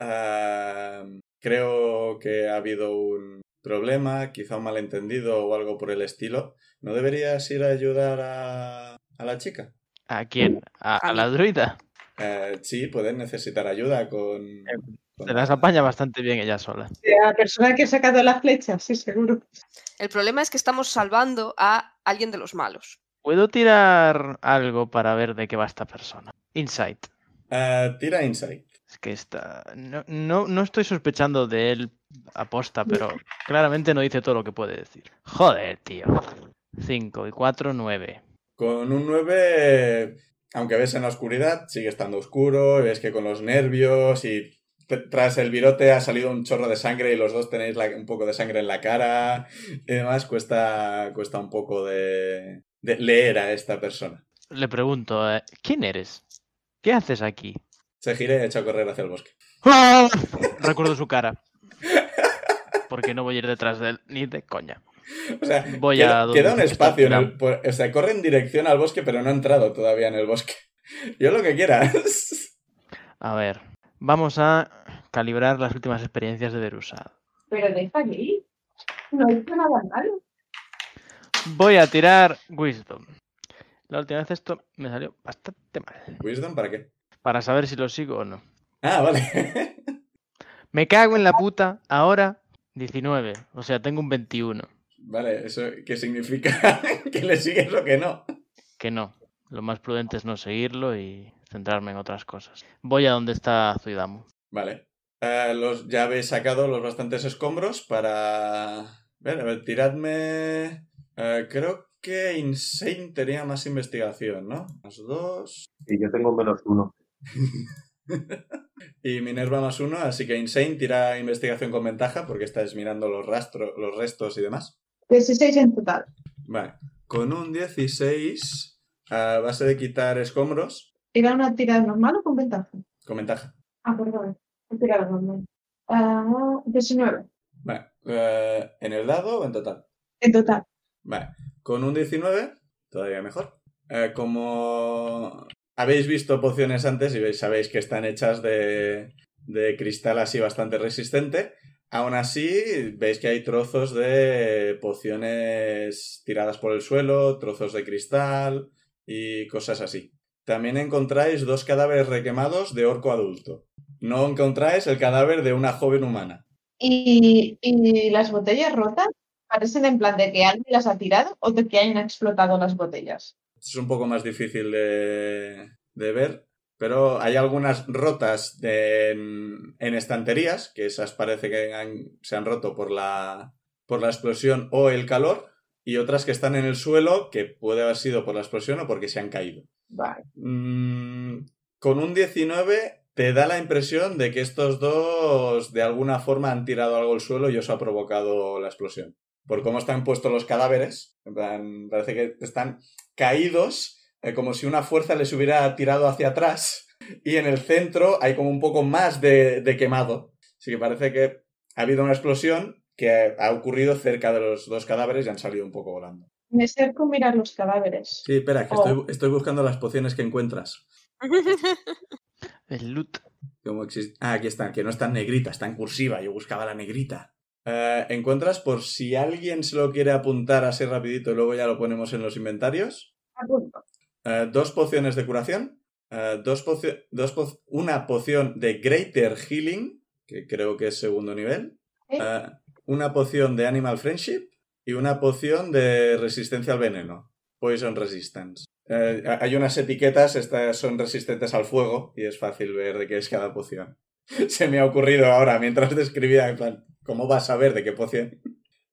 Ah, creo que ha habido un problema, quizá un malentendido o algo por el estilo. ¿No deberías ir a ayudar a, a la chica? ¿A quién? ¿A, A la druida? Eh, sí, pueden necesitar ayuda con... con- Se las apaña bastante bien ella sola. La persona que ha sacado la flecha, sí, seguro. El problema es que estamos salvando a alguien de los malos. ¿Puedo tirar algo para ver de qué va esta persona? Insight. Ah, tira Insight. Es que está. No, no, no estoy sospechando de él aposta, pero claramente no dice todo lo que puede decir. Joder, tío. 5 y 4, 9. Con un 9, aunque ves en la oscuridad, sigue estando oscuro, y ves que con los nervios y tras el virote ha salido un chorro de sangre y los dos tenéis la- un poco de sangre en la cara y demás, cuesta, cuesta un poco de, de leer a esta persona. Le pregunto, eh, ¿quién eres? ¿Qué haces aquí? Se gira y echa a correr hacia el bosque. ¡Ah! Recuerdo su cara. Porque no voy a ir detrás de él ni de coña. O sea, Voy queda, a queda un espacio. En el, por- o sea, corre en dirección al bosque, pero no ha entrado todavía en el bosque. Yo lo que quieras. A ver, vamos a calibrar las últimas experiencias de Berusad. Pero déjale ir. No he hecho nada malo. Voy a tirar Wisdom. La última vez esto me salió bastante mal. ¿Wisdom para qué? Para saber si lo sigo o no. Ah, vale. Me cago en la puta. Ahora 19. O sea, tengo un 21. Vale, ¿eso qué significa? ¿Que le sigues o que no? Que no. Lo más prudente es no seguirlo y centrarme en otras cosas. Voy a donde está Zuidamu. Vale. Eh, los, ya habéis sacado los bastantes escombros para... Ver, a ver, tiradme... eh, creo que Insane tenía más investigación, ¿no? Más dos. Y yo tengo menos uno. Y Minerva más uno, así que Insane tira investigación con ventaja porque estás mirando los rastros, los restos y demás. 16 en total. Vale. Con un 16, a base de quitar escombros, ¿Tira una tirada normal o con ventaja? con ventaja. Ah, perdón. He tirado normal. Ah, 19 Vale. eh, ¿En el dado o en total? en total. Vale. Con un 19, todavía mejor. Eh, como habéis visto pociones antes y sabéis que están hechas de, de cristal así bastante resistente, aún así veis que hay trozos de pociones tiradas por el suelo, trozos de cristal y cosas así. También encontráis dos cadáveres requemados de orco adulto. No encontráis el cadáver de una joven humana. ¿Y, y las botellas rotas parecen en plan de que alguien las ha tirado o de que hayan explotado las botellas? Es un poco más difícil de, de ver, pero hay algunas rotas de- en, en estanterías, que esas parece que han- se han roto por la, por la explosión o el calor, y otras que están en el suelo, que puede haber sido por la explosión o porque se han caído. Vale. Mm, con un 19 te da la impresión de que estos dos de alguna forma han tirado algo al suelo y eso ha provocado la explosión. Por cómo están puestos los cadáveres, en plan, parece que están caídos, eh, como si una fuerza les hubiera tirado hacia atrás, y en el centro hay como un poco más de, de quemado. Así que parece que ha habido una explosión que ha ocurrido cerca de los dos cadáveres y han salido un poco volando. Me acerco a mirar los cadáveres. Sí, espera, que Oh. estoy, estoy buscando las pociones que encuentras. El loot. Ah, aquí están, que no están negrita, está en cursiva. Yo buscaba la negrita. Eh, encuentras por si alguien se lo quiere apuntar así rapidito y luego ya lo ponemos en los inventarios. Apunto. Eh, dos pociones de curación. eh, dos pocio- dos po- una poción de Greater Healing, que creo que es segundo nivel. ¿Eh? una poción de Animal Friendship y una poción de resistencia al veneno. Poison Resistance. Hay unas etiquetas, estas son resistentes al fuego y es fácil ver de qué es cada poción. Se me ha ocurrido ahora mientras describía, en plan, ¿cómo vas a ver de qué poción?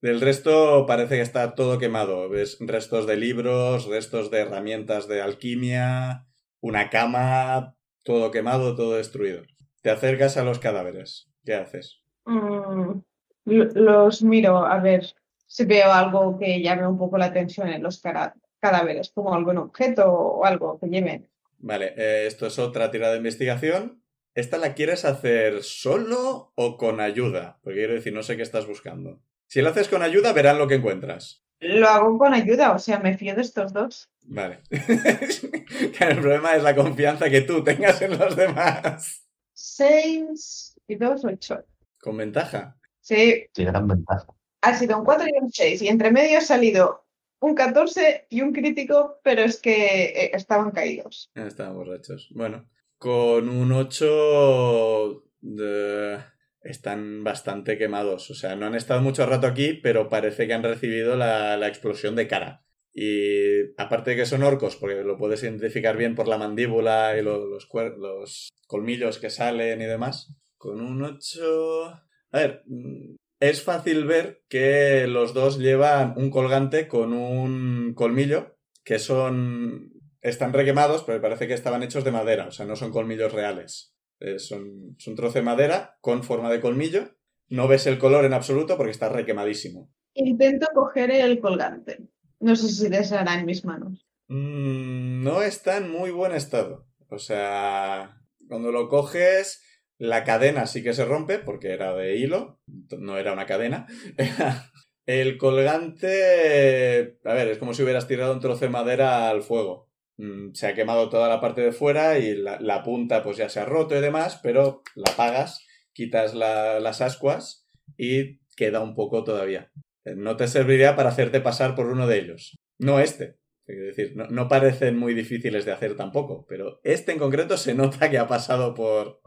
Del resto parece que está todo quemado. Ves restos de libros, restos de herramientas de alquimia, una cama, todo quemado, todo destruido. Te acercas a los cadáveres. ¿Qué haces? Mm, lo- los miro a ver si veo algo que llame un poco la atención en los cadáveres, como algún objeto o algo que lleven. Vale, eh, esto es otra tirada de investigación. ¿Esta la quieres hacer solo o con ayuda? Porque quiero decir, no sé qué estás buscando. Si lo haces con ayuda, verán lo que encuentras. Lo hago con ayuda, o sea, me fío de estos dos. Vale. El problema es la confianza que tú tengas en los demás. Seis y dos, ocho. Con ventaja. Sí, Sí, gran ventaja. ha sido un 4 y un 6. Y entre medio ha salido un 14 y un crítico, pero es que eh, estaban caídos. Estaban borrachos. Bueno, con un 8 de- están bastante quemados. O sea, no han estado mucho rato aquí, pero parece que han recibido la, la explosión de cara. Y aparte de que son orcos, porque lo puedes identificar bien por la mandíbula y lo- los, cuer- los colmillos que salen y demás. Con un 8... A ver, mm, es fácil ver que los dos llevan un colgante con un colmillo, que son... Están requemados, pero parece que estaban hechos de madera, o sea, no son colmillos reales. Eh, son, es un trozo de madera con forma de colmillo. No ves el color en absoluto porque está requemadísimo. Intento coger el colgante. No sé si deshará en mis manos. Mm, no está en muy buen estado. O sea, cuando lo coges, La cadena sí que se rompe porque era de hilo, no era una cadena. El colgante, a ver, es como si hubieras tirado un trozo de madera al fuego. Mm, Se ha quemado toda la parte de fuera y la, la punta pues ya se ha roto y demás, pero la apagas, quitas la- las ascuas y queda un poco todavía. Eh, No te serviría para hacerte pasar por uno de ellos. No este. Es decir, no, no parecen muy difíciles de hacer tampoco, pero este en concreto se nota que ha pasado por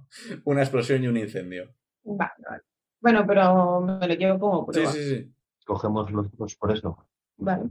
una explosión y un incendio. Vale, vale. Bueno, pero me lo llevo como Sí, prueba. sí, sí. Cogemos los dos por eso. Vale.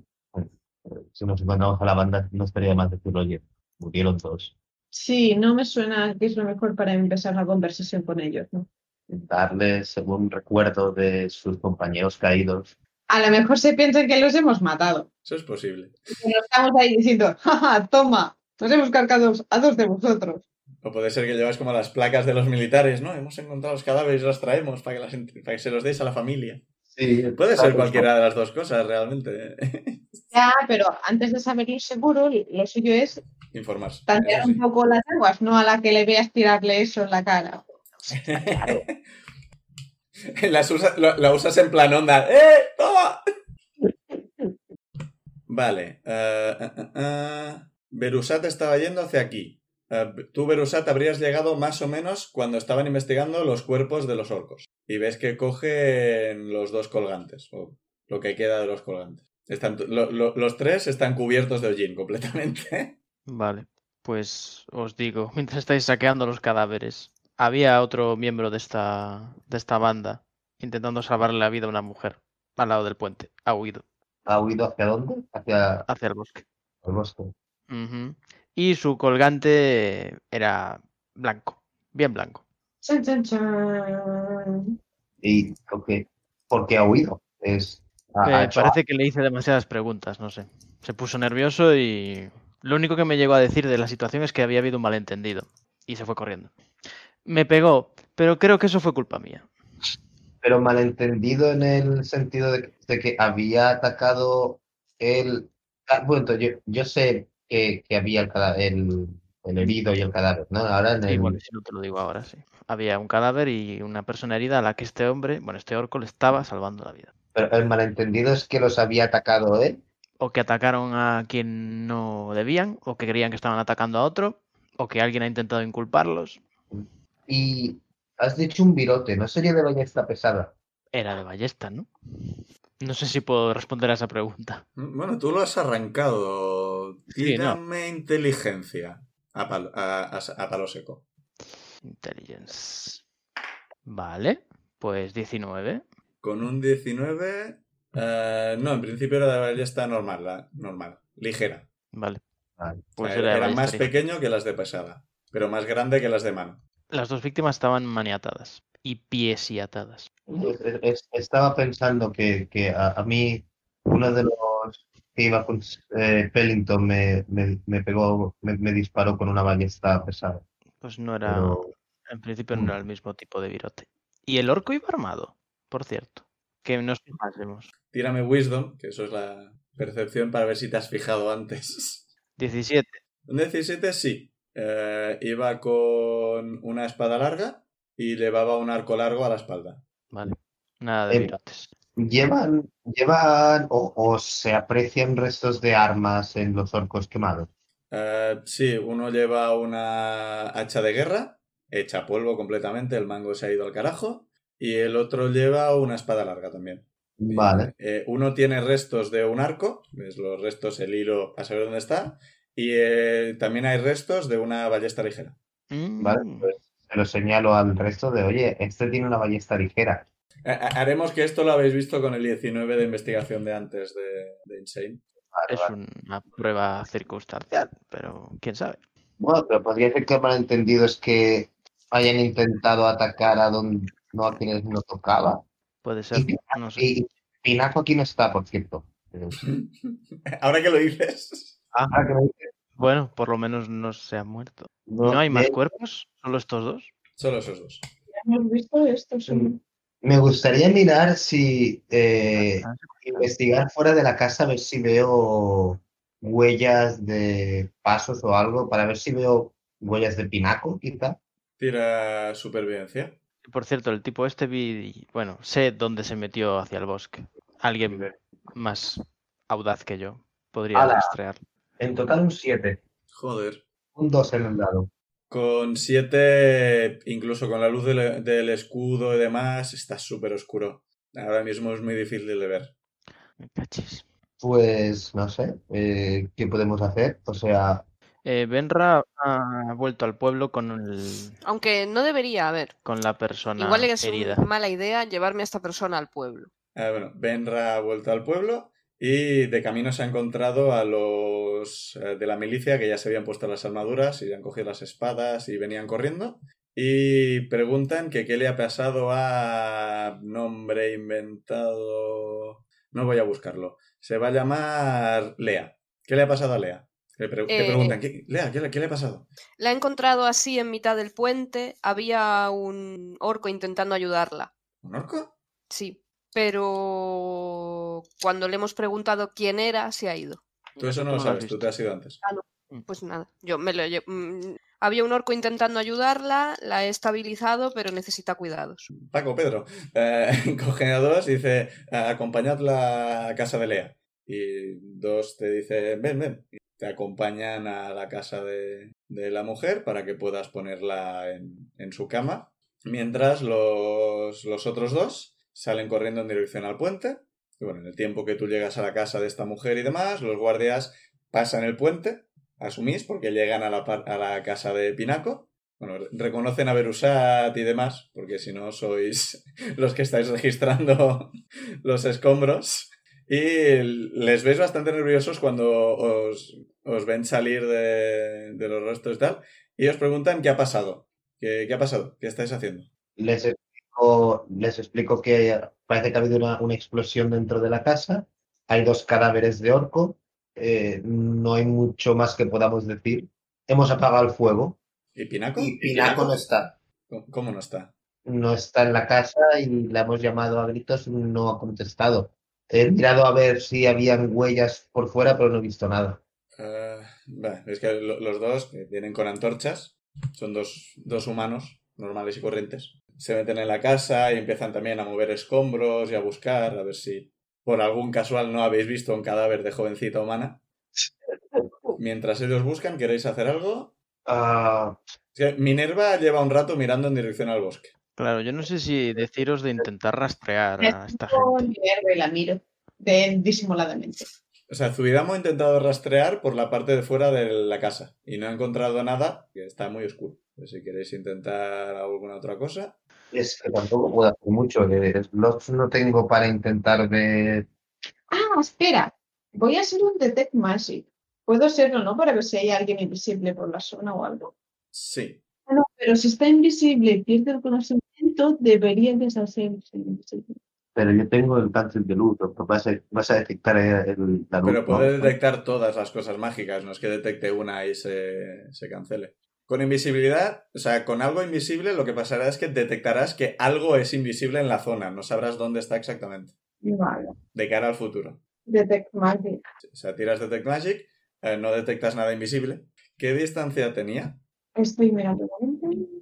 Si nos encontramos a la banda, no estaría de más decirlo, oye, murieron todos. Sí, no me suena que es lo mejor para empezar una conversación con ellos, ¿no? Darles algún recuerdo de sus compañeros caídos. A lo mejor se piensan que los hemos matado. Eso es posible. No estamos ahí diciendo, jaja, toma, nos hemos cargado a dos de vosotros. O puede ser que llevas como las placas de los militares, ¿no? Hemos encontrado los cadáveres y los traemos para que, las para que se los deis a la familia. Sí, Puede ser cualquiera de las dos cosas, realmente. Ya, pero antes de saberlo seguro, lo suyo es Informarse. tantear un poco las aguas, no a la que le veas tirarle eso en la cara. Las usa- lo- la usas en plan onda. ¡Eh! ¡Toma! Vale. eh, eh, eh, eh. Berusat estaba yendo hacia aquí. Eh, tú, Berusat, habrías llegado más o menos cuando estaban investigando los cuerpos de los orcos. Y ves que cogen los dos colgantes, o lo que queda de los colgantes. Están, lo- lo- los tres están cubiertos de hollín completamente. Vale, pues os digo, mientras estáis saqueando los cadáveres, había otro miembro de esta, de esta banda intentando salvarle la vida a una mujer al lado del puente. Ha huido ¿Ha huido hacia dónde? Hacia hacia el bosque. el bosque. Y su colgante era blanco, bien blanco. Chan, chan, chan. ¿Y por qué? ¿Por qué ha huido? Es, ha- ha parece que le hice demasiadas preguntas, no sé. Se puso nervioso y lo único que me llegó a decir de la situación es que había habido un malentendido y se fue corriendo. Me pegó, pero creo que eso fue culpa mía. pero malentendido en el sentido de, de que había atacado el... Ah, bueno, yo, yo sé que, que había el, el, el herido y el cadáver, ¿no? Ahora en Sí, el... bueno, si no te lo digo ahora, sí. Había un cadáver y una persona herida a la que este hombre, bueno, este orco le estaba salvando la vida. Pero el malentendido es que los había atacado él. O que atacaron a quien no debían, o que creían que estaban atacando a otro, o que alguien ha intentado inculparlos. Y has dicho un virote, ¿no sería de ballesta pesada? Era de ballesta, ¿no? No sé si puedo responder a esa pregunta. Bueno, tú lo has arrancado. Sí, no. Tírame inteligencia a, pal- a- a- a palo seco. Intelligence. Vale, pues 19. Con un 19. eh, no, en principio era de ballesta normal, la- normal, ligera. Vale. Vale. Pues Eh, era era más pequeño que las de pesada, pero más grande que las de mano. Las dos víctimas estaban maniatadas y piesiatadas. Es- es- es- estaba pensando que, que a, a mí uno de los que iba con eh, Pellington me, me, me pegó, me, me disparó con una ballesta pesada. Pues no era, Pero en principio no Mm. era el mismo tipo de virote. Y el orco iba armado, por cierto. Que nos fijásemos. Tírame Wisdom, que eso es la percepción para ver si te has fijado antes. 17. Un 17 sí. Eh, iba con una espada larga y llevaba un arco largo a la espalda. Vale. Nada de Eh, virotes. ¿Llevan, llevan o, o se aprecian restos de armas en los orcos quemados? Eh, sí, uno lleva una hacha de guerra, hecha polvo completamente, el mango se ha ido al carajo, y el otro lleva una espada larga también. Vale. Eh, uno tiene restos de un arco, ves los restos, el hilo, a saber dónde está, y eh, también hay restos de una ballesta ligera. Vale, Mm, pues se lo señalo al resto de, oye, este tiene una ballesta ligera. Ha- haremos que esto lo habéis visto con el 19 de investigación de antes de, de Insane. Vale, Es vale. una prueba circunstancial, pero quién sabe. Bueno, pero podría ser que el malentendido es que hayan intentado atacar a donde no a quienes no tocaba. Puede ser. Y, No sé. y Pinaco aquí no está, por cierto. Ahora que lo dices, Ah, Ahora que me dices, bueno, por lo menos no se ha muerto. no, ¿No hay más de- cuerpos? ¿Solo estos dos? solo esos dos. Hemos visto esto, sí. Mm. Me gustaría mirar si eh, Ah, investigar fuera de la casa, a ver si veo huellas de pasos o algo, para ver si veo huellas de Pinaco, quizá. Tira supervivencia. Por cierto, el tipo este vi, bueno, sé dónde se metió hacia el bosque. Alguien más audaz que yo podría rastrear. En total un 7. Joder. Un 2 en el dado. Con 7, incluso con la luz del, del escudo y demás, está súper oscuro. Ahora mismo es muy difícil de ver. Me cachis. Pues no sé, eh, ¿qué podemos hacer? O sea, Eh, Benra ha vuelto al pueblo con, el, Aunque no debería haber. con la persona Igual es herida. una mala idea llevarme a esta persona al pueblo. Ah, bueno, Benra ha vuelto al pueblo y de camino se ha encontrado a los eh, de la milicia que ya se habían puesto las armaduras y han cogido las espadas y venían corriendo. Y preguntan que qué le ha pasado a nombre inventado. No voy a buscarlo. Se va a llamar Lea. ¿Qué le ha pasado a Lea? Le, pre- Eh, preguntan, ¿qué, Lea, ¿qué, le- qué le ha pasado? La he encontrado así en mitad del puente. Había un orco intentando ayudarla. ¿Un orco? Sí. Pero cuando le hemos preguntado quién era, se ha ido. Tú eso no lo sabes, tú te has ido antes. Pues nada, yo me lo lle- mm, Había un orco intentando ayudarla, la he estabilizado, pero necesita cuidados. Paco, Pedro, eh, coge a dos y dice, acompañadla a casa de Lea. Y dos te dice, ven, ven. Y te acompañan a la casa de, de la mujer para que puedas ponerla en, en su cama. Mientras los, los otros dos salen corriendo en dirección al puente. Bueno, en el tiempo que tú llegas a la casa de esta mujer y demás, los guardias pasan el puente, asumís, porque llegan a la, casa de Pinaco. Bueno, re- reconocen a Berusat y demás, porque si no sois los que estáis registrando los escombros. Y les veis bastante nerviosos cuando os, ven salir de, los rostros y tal. Y os preguntan qué ha pasado. ¿Qué, qué ha pasado? ¿Qué estáis haciendo? les explico, les explico que parece que ha habido una, una explosión dentro de la casa. Hay dos cadáveres de orco. eh, no hay mucho más que podamos decir. Hemos apagado el fuego. ¿Y Pinaco? Y Pinaco no está. ¿Cómo- ¿Cómo no está? No está en la casa y la hemos llamado a gritos y no ha contestado. He mirado a ver si habían huellas por fuera, pero no he visto nada. Va, es que lo- los dos que vienen con antorchas, son dos, dos humanos normales y corrientes. Se meten en la casa y empiezan también a mover escombros y a buscar, a ver si por algún casual no habéis visto un cadáver de jovencita humana. Mientras ellos buscan, ¿queréis hacer algo? Ah, Es que Minerva lleva un rato mirando en dirección al bosque. Claro, yo no sé si deciros de intentar rastrear a esta gente. Minerva y la miro de, disimuladamente. O sea, Zuidamo ha intentado rastrear por la parte de fuera de la casa y no ha encontrado nada, que está muy oscuro. Si queréis intentar alguna otra cosa. Es que tampoco puedo hacer mucho. eh, Slots no tengo para intentar ver. Ah, espera. Voy a hacer un Detect Magic. Puedo serlo, ¿no? Para ver si hay alguien invisible por la zona o algo. Sí, Ah, No, pero si está invisible y pierde el conocimiento, debería deshacer invisible. Pero yo tengo el cáncer de luz, vas a, vas a detectar el- la luz. Pero ¿no? puede detectar todas las cosas mágicas, no es que detecte una y se, se cancele. Con invisibilidad, o sea, con algo invisible lo que pasará es que detectarás que algo es invisible en la zona, no sabrás dónde está exactamente, Vale. de cara al futuro. Detect Magic. O sea, tiras Detect Magic, eh, no detectas nada invisible. ¿Qué distancia tenía? Estoy mirando.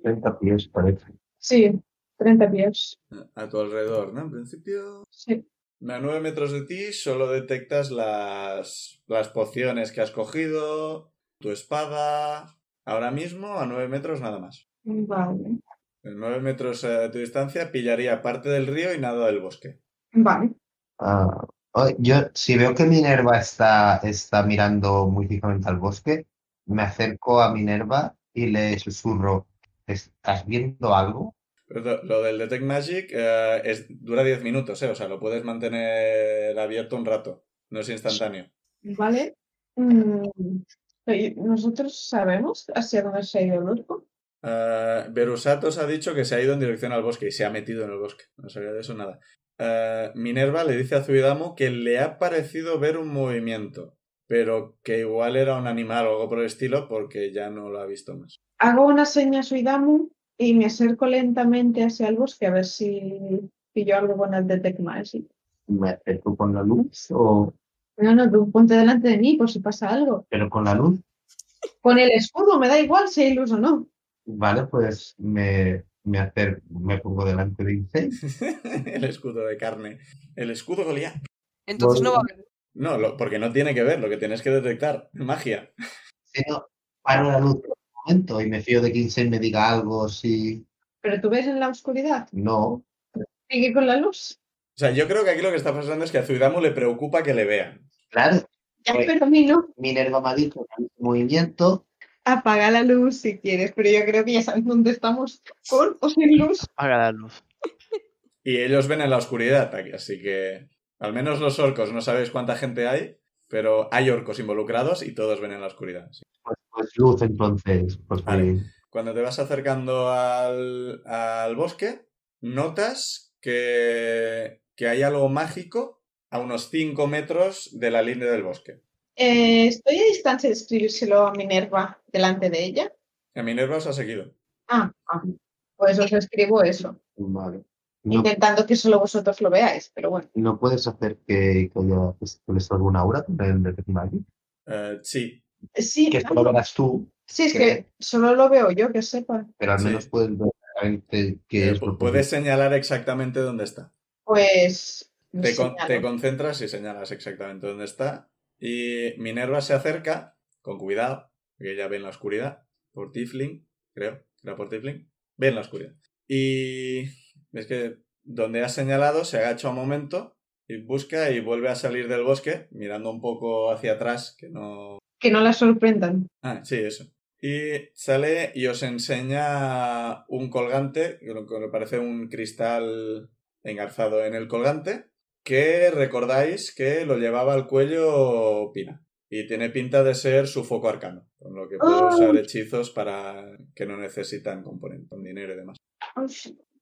30 pies, parece. Sí, 30 pies. A tu alrededor, ¿no? En principio... Sí. A 9 metros de ti solo detectas las, las pociones que has cogido, tu espada... Ahora mismo a 9 metros nada más. Vale. En 9 metros eh, de tu distancia pillaría parte del río y nada del bosque. Vale. Ah, oh, yo, si veo que Minerva está, está mirando muy fijamente al bosque, me acerco a Minerva y le susurro, ¿estás viendo algo? Pero lo, lo del Detect Magic eh, es, dura 10 minutos, ¿eh? O sea, lo puedes mantener abierto un rato. No es instantáneo. Vale. Mm, ¿Nosotros sabemos hacia dónde se ha ido el orco? Eh, Berusatos ha dicho que se ha ido en dirección al bosque y se ha metido en el bosque. No sabía de eso nada. Eh, Minerva le dice a Zuidamo que le ha parecido ver un movimiento, pero que igual era un animal o algo por el estilo porque ya no lo ha visto más. Hago una seña a Suidamu y me acerco lentamente hacia el bosque a ver si pillo algo con el Detect Magic. ¿Me acerco con la luz o...? No, no, tú ponte delante de mí por si pasa algo. Pero con la luz, Con el escudo, me da igual si hay luz o no. Vale, pues me, me, acer- me pongo delante de Insane. el escudo de carne. El escudo Goliath. Entonces no va a haber. No, lo- porque no tiene que ver, lo que tienes que detectar. Magia. Si no, paro la luz por un momento y me fío de que Insane me diga algo si Pero tú ves en la oscuridad. no. Sigue con la luz. O sea, yo creo que aquí lo que está pasando es que a Zuidamu le preocupa que le vean. Claro, Ya, Pues- pero a mí no. Minerva me ha dicho que hay un movimiento. Apaga la luz si quieres, pero yo creo que ya sabes dónde estamos, con o sin luz. Apaga la luz. Y ellos ven en la oscuridad, aquí, así que al menos los orcos no sabéis cuánta gente hay, pero hay orcos involucrados y todos ven en la oscuridad. sí. Pues, pues luz entonces. Pues Vale. Cuando te vas acercando al, al bosque, notas que, que hay algo mágico a unos 5 metros de la línea del bosque. Eh, estoy a distancia de escribírselo a Minerva delante de ella. A Minerva os ha seguido. Ah, ah, pues os escribo eso, Vale. No, intentando que solo vosotros lo veáis, pero bueno. no puedes hacer que, que haya que les salga una aura con el de Magic. Eh, sí, Sí, Que solo verás tú, sí, es que solo lo veo yo, que sepa. pero al Sí. menos puedes ver qué eh, es. pu- lo que- puedes señalar exactamente dónde está. Pues. Te, con- señalo. te concentras y señalas exactamente dónde está. Y Minerva se acerca, con cuidado, porque ella ve en la oscuridad, por Tifling, creo, era por Tifling, ve en la oscuridad. Y es que donde has señalado se agacha un momento y busca y vuelve a salir del bosque, mirando un poco hacia atrás, que no... Que no la sorprendan. Ah, sí, eso. Y sale y os enseña un colgante, que lo- que me parece un cristal engarzado en el colgante, que recordáis que lo llevaba al cuello Pina. Y tiene pinta de ser su foco arcano, con lo que puede ¡Oh! usar hechizos para que no necesitan componentes, con dinero y demás.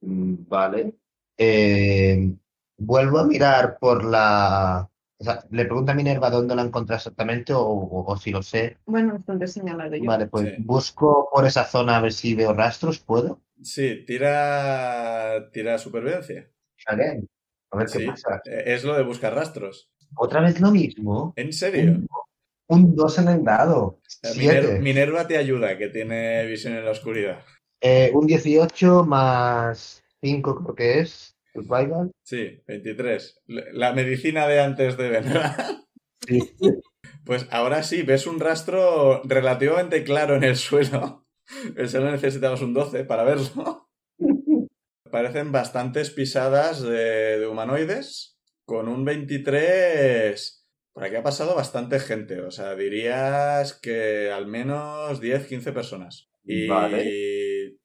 Mm, Vale. Eh, vuelvo a mirar por la. O sea, le pregunta a Minerva dónde la encontré exactamente o, o- o si lo sé. Bueno, es donde he señalado yo. Vale, pues Sí. busco por esa zona a ver si veo rastros, ¿puedo? Sí, tira, tira supervivencia. Vale. A ver qué Sí, pasa. eh, es lo de buscar rastros. Otra vez lo mismo. ¿En serio? Un 2 en el dado. Eh, Miner-. Minerva te ayuda, que tiene visión en la oscuridad. Eh, un 18 más 5 creo que es. Survival. Sí, 23. Le- La medicina de antes de Venra. Sí. Pues ahora sí, ves un rastro relativamente claro en el suelo. Solo necesitabas un 12 para verlo. Parecen bastantes pisadas de, de humanoides. Con un 23... Por aquí ha pasado bastante gente. O sea, dirías que al menos 10, 15 personas. Y Vale. eh,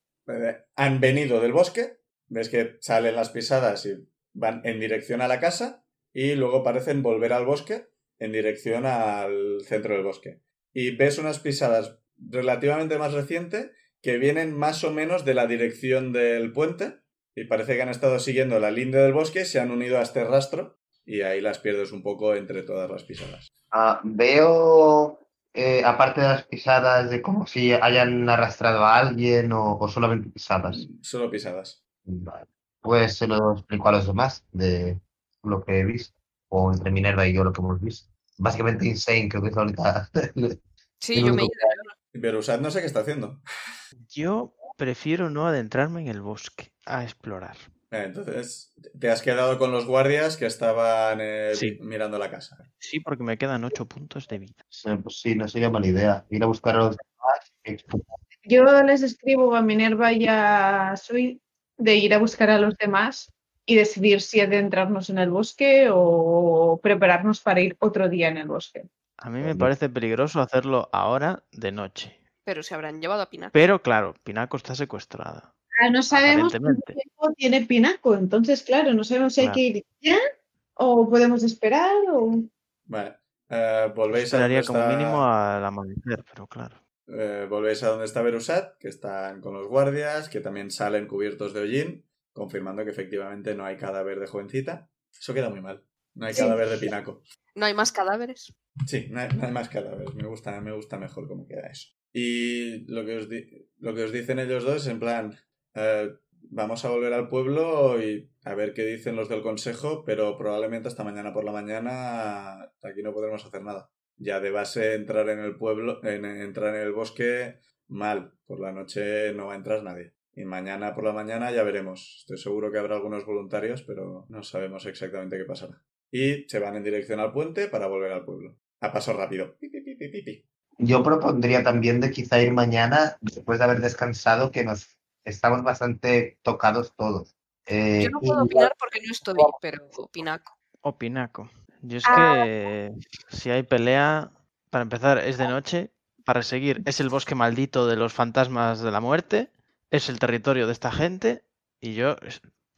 han venido del bosque. Ves que salen las pisadas y van en dirección a la casa. Y luego parecen volver al bosque en dirección al centro del bosque. Y ves unas pisadas relativamente más recientes que vienen más o menos de la dirección del puente. Y parece que han estado siguiendo la línea del bosque, se han unido a este rastro y ahí las pierdes un poco entre todas las pisadas. Ah, veo, eh, aparte de las pisadas, de como si hayan arrastrado a alguien o, o solamente pisadas. Solo pisadas. Vale. Pues se lo explico a los demás de lo que he visto, o entre Minerva y yo lo que hemos visto. Básicamente Insane, creo que es la única. Sí, Yo me he ido. Berusat no sé qué está haciendo. Yo prefiero no adentrarme en el bosque a explorar. Eh, Entonces, te has quedado con los guardias que estaban eh, Sí. mirando la casa. Sí, porque me quedan ocho puntos de vida. Sí, pues sí, no sería mala idea. Ir a buscar a los demás. Yo les escribo a Minerva y a Sui de ir a buscar a los demás y decidir si adentrarnos en el bosque o prepararnos para ir otro día en el bosque. A mí me parece peligroso hacerlo ahora de noche. Pero se habrán llevado a Pinaco. Pero claro, Pinaco está secuestrada. Ah, no sabemos cuánto tiempo tiene Pinaco, entonces claro, no sabemos si hay que ir ya o podemos esperar o... Vale. Eh, volvéis a Esperaría como está- mínimo al amanecer, pero claro. Eh, volvéis a donde está Berusat, que están con los guardias, que también salen cubiertos de hollín, confirmando que efectivamente no hay cadáver de jovencita. Eso queda muy mal. No hay Sí. cadáver de pinaco. No hay más cadáveres. Sí, no hay, no hay más cadáveres. Me gusta, me gusta mejor cómo queda eso. Y lo que os, di- lo que os dicen ellos dos es en plan, eh, vamos a volver al pueblo y a ver qué dicen los del consejo, pero probablemente hasta mañana por la mañana aquí no podremos hacer nada. Ya de base entrar en el pueblo, en, entrar en el bosque mal. Por la noche no va a entrar nadie. Y mañana por la mañana ya veremos. Estoy seguro que habrá algunos voluntarios, pero no sabemos exactamente qué pasará. Y se van en dirección al puente para volver al pueblo. A paso rápido. Pi, pi, pi. Yo propondría también de quizá ir mañana, después de haber descansado, que nos estamos bastante tocados todos. Eh, Yo no puedo opinar porque no estoy, pero Pinaco. O Pinaco. Yo es Ah. que si hay pelea, para empezar, es de noche. Para seguir, es el bosque maldito de los fantasmas de la muerte. Es el territorio de esta gente. Y yo,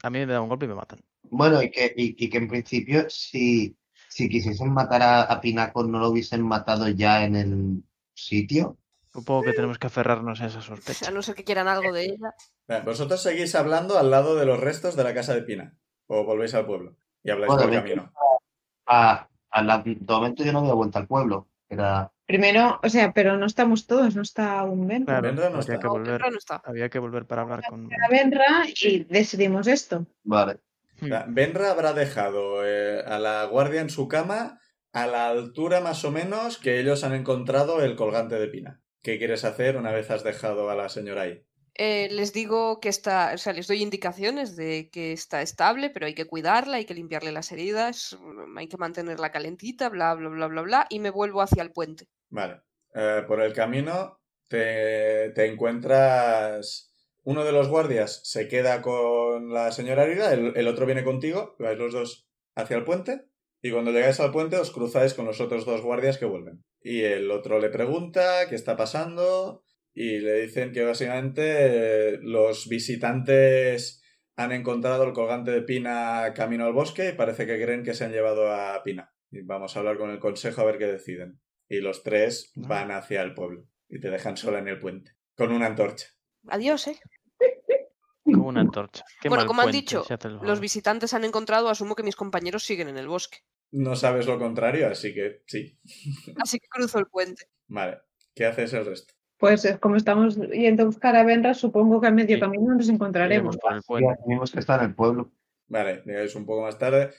a mí me da un golpe y me matan. Bueno, y que, y, y que en principio, si, si quisiesen matar a, a Pinaco, no lo hubiesen matado ya en el sitio. Supongo que tenemos que aferrarnos a esa A sospecha. no ser que quieran algo de ella. Vosotros seguís hablando al lado de los restos de la casa de Pina. O volvéis al pueblo. Y habláis Bueno, por el camino. A, a la- de momento yo no había vuelta al pueblo. Era, Primero, o sea, pero no estamos todos, no está un Ben. Claro, Benra no había está. que No, volver, Benra no está. había que volver para hablar con. A Benra y decidimos esto. vale. Benra habrá dejado eh, a la guardia en su cama a la altura más o menos que ellos han encontrado el colgante de Pina. ¿Qué quieres hacer una vez has dejado a la señora ahí? Eh, les digo que está, o sea, les doy indicaciones de que está estable, pero hay que cuidarla, hay que limpiarle las heridas, mm, hay que mantenerla calentita, bla, bla, bla, bla, bla, y me vuelvo hacia el puente. Vale. Eh, por el camino te, te encuentras... Uno de los guardias se queda con la señora herida, el, el otro viene contigo, vais los dos hacia el puente, y cuando llegáis al puente os cruzáis con los otros dos guardias que vuelven. Y el otro le pregunta qué está pasando, y le dicen que básicamente eh, los visitantes han encontrado el colgante de Pina camino al bosque y parece que creen que se han llevado a Pina. Y vamos a hablar con el consejo a ver qué deciden. Y los tres van hacia el pueblo y te dejan sola en el puente con una antorcha. Adiós, ¿eh? Con una antorcha. Qué Bueno, mal como han dicho, Los visitantes han encontrado, asumo que mis compañeros siguen en el bosque. No sabes lo contrario, así que sí. Así que cruzo el puente. Vale. ¿Qué haces el resto? Pues eh, como estamos yendo a buscar a Benra, supongo que a medio Sí. camino nos encontraremos. Tenemos que estar en el pueblo. Vale, llegáis un poco más tarde.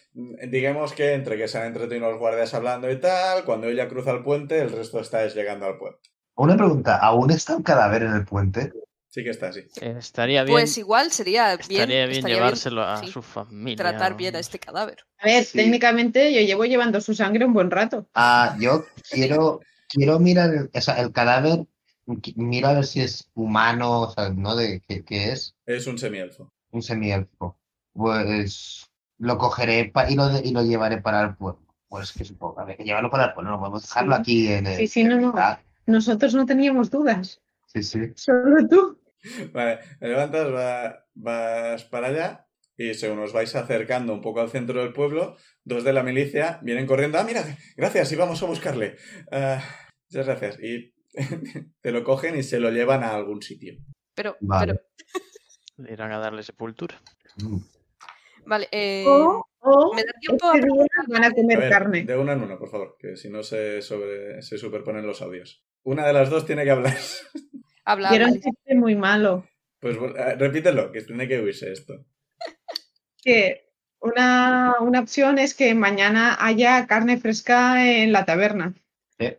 Digamos que entre que se han entretenido los guardias hablando y tal, cuando ella cruza el puente, el resto estáis llegando al puente. Una pregunta, ¿aún está un cadáver en el puente? Sí que está así. Eh, estaría bien, Pues igual sería bien, estaría bien estaría llevárselo a sí, su familia. tratar bien a este cadáver. A ver, Sí. técnicamente yo llevo llevando su sangre un buen rato. Ah, yo quiero, quiero mirar el, o sea, el cadáver, miro a ver si es humano, o sea, ¿no? De qué, qué es, Es un semielfo. un semielfo. Pues lo cogeré pa- y, lo, de- y lo llevaré para el pueblo. Pues que supongo, a ver, que llevarlo para el pueblo, no podemos dejarlo Sí. aquí en el... Sí, sí, no, no. Nosotros no teníamos dudas, sí, sí. solo tú. Vale, te levantas, va- vas para allá y según os vais acercando un poco al centro del pueblo, dos de la milicia vienen corriendo. Ah, mira, gracias, y vamos a buscarle. Ah, muchas gracias. Y te lo cogen y se lo llevan a algún sitio. Pero, Vale. pero, Irán a darle sepultura. Mm. vale, eh, O, o ¿me da tiempo a este van a A comer ver, carne. de una en una, por favor, que si no se, sobre, se superponen los audios. Una de las dos tiene que hablar. Era un chiste muy malo. Pues eh, repítelo, que tiene que oírse esto. Que una, una opción es que mañana haya carne fresca en la taberna.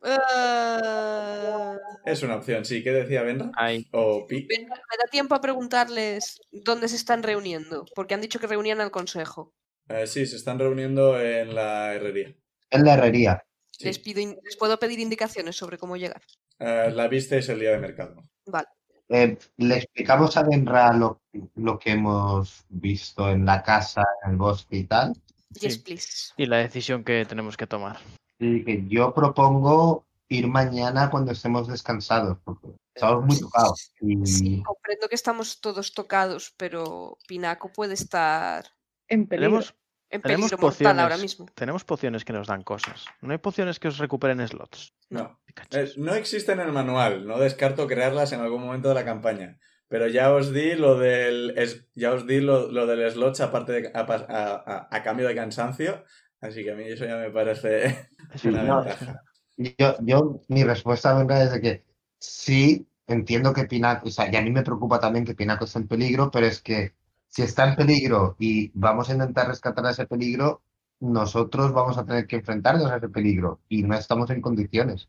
Ah, Es una opción, sí. ¿Qué decía Benra? Ay, O Pi. ¿Me da tiempo a preguntarles dónde se están reuniendo? Porque han dicho que reunían al consejo. Eh, sí, se están reuniendo en la herrería. En la herrería. Sí. Les, pido, les puedo pedir indicaciones sobre cómo llegar. Eh, la visteis el día de mercado. Vale. Eh, le explicamos a Benra lo, lo que hemos visto en la casa, en el bosque y tal. Yes, Sí. please. y la decisión que tenemos que tomar. Y que yo propongo ir mañana cuando estemos descansados, porque estamos muy tocados. Y Sí, comprendo que estamos todos tocados, pero Pinaco puede estar En peligro. Tenemos, en Tenemos peligro mortal ahora pociones. mismo. tenemos pociones que nos dan cosas. No hay pociones que os recuperen slots. No. Pikachu. No existen en el manual. No descarto crearlas en algún momento de la campaña. Pero ya os di lo del. es- ya os di lo, lo del aparte de, a, pa- a- a- a cambio de cansancio. Así que a mí eso ya me parece Es una no, ventaja. yo, yo, mi respuesta es de que sí, entiendo que Pinaco, o sea, y a mí me preocupa también que Pinaco esté en peligro, pero es que si está en peligro y vamos a intentar rescatar a ese peligro, nosotros vamos a tener que enfrentarnos a ese peligro y no estamos en condiciones.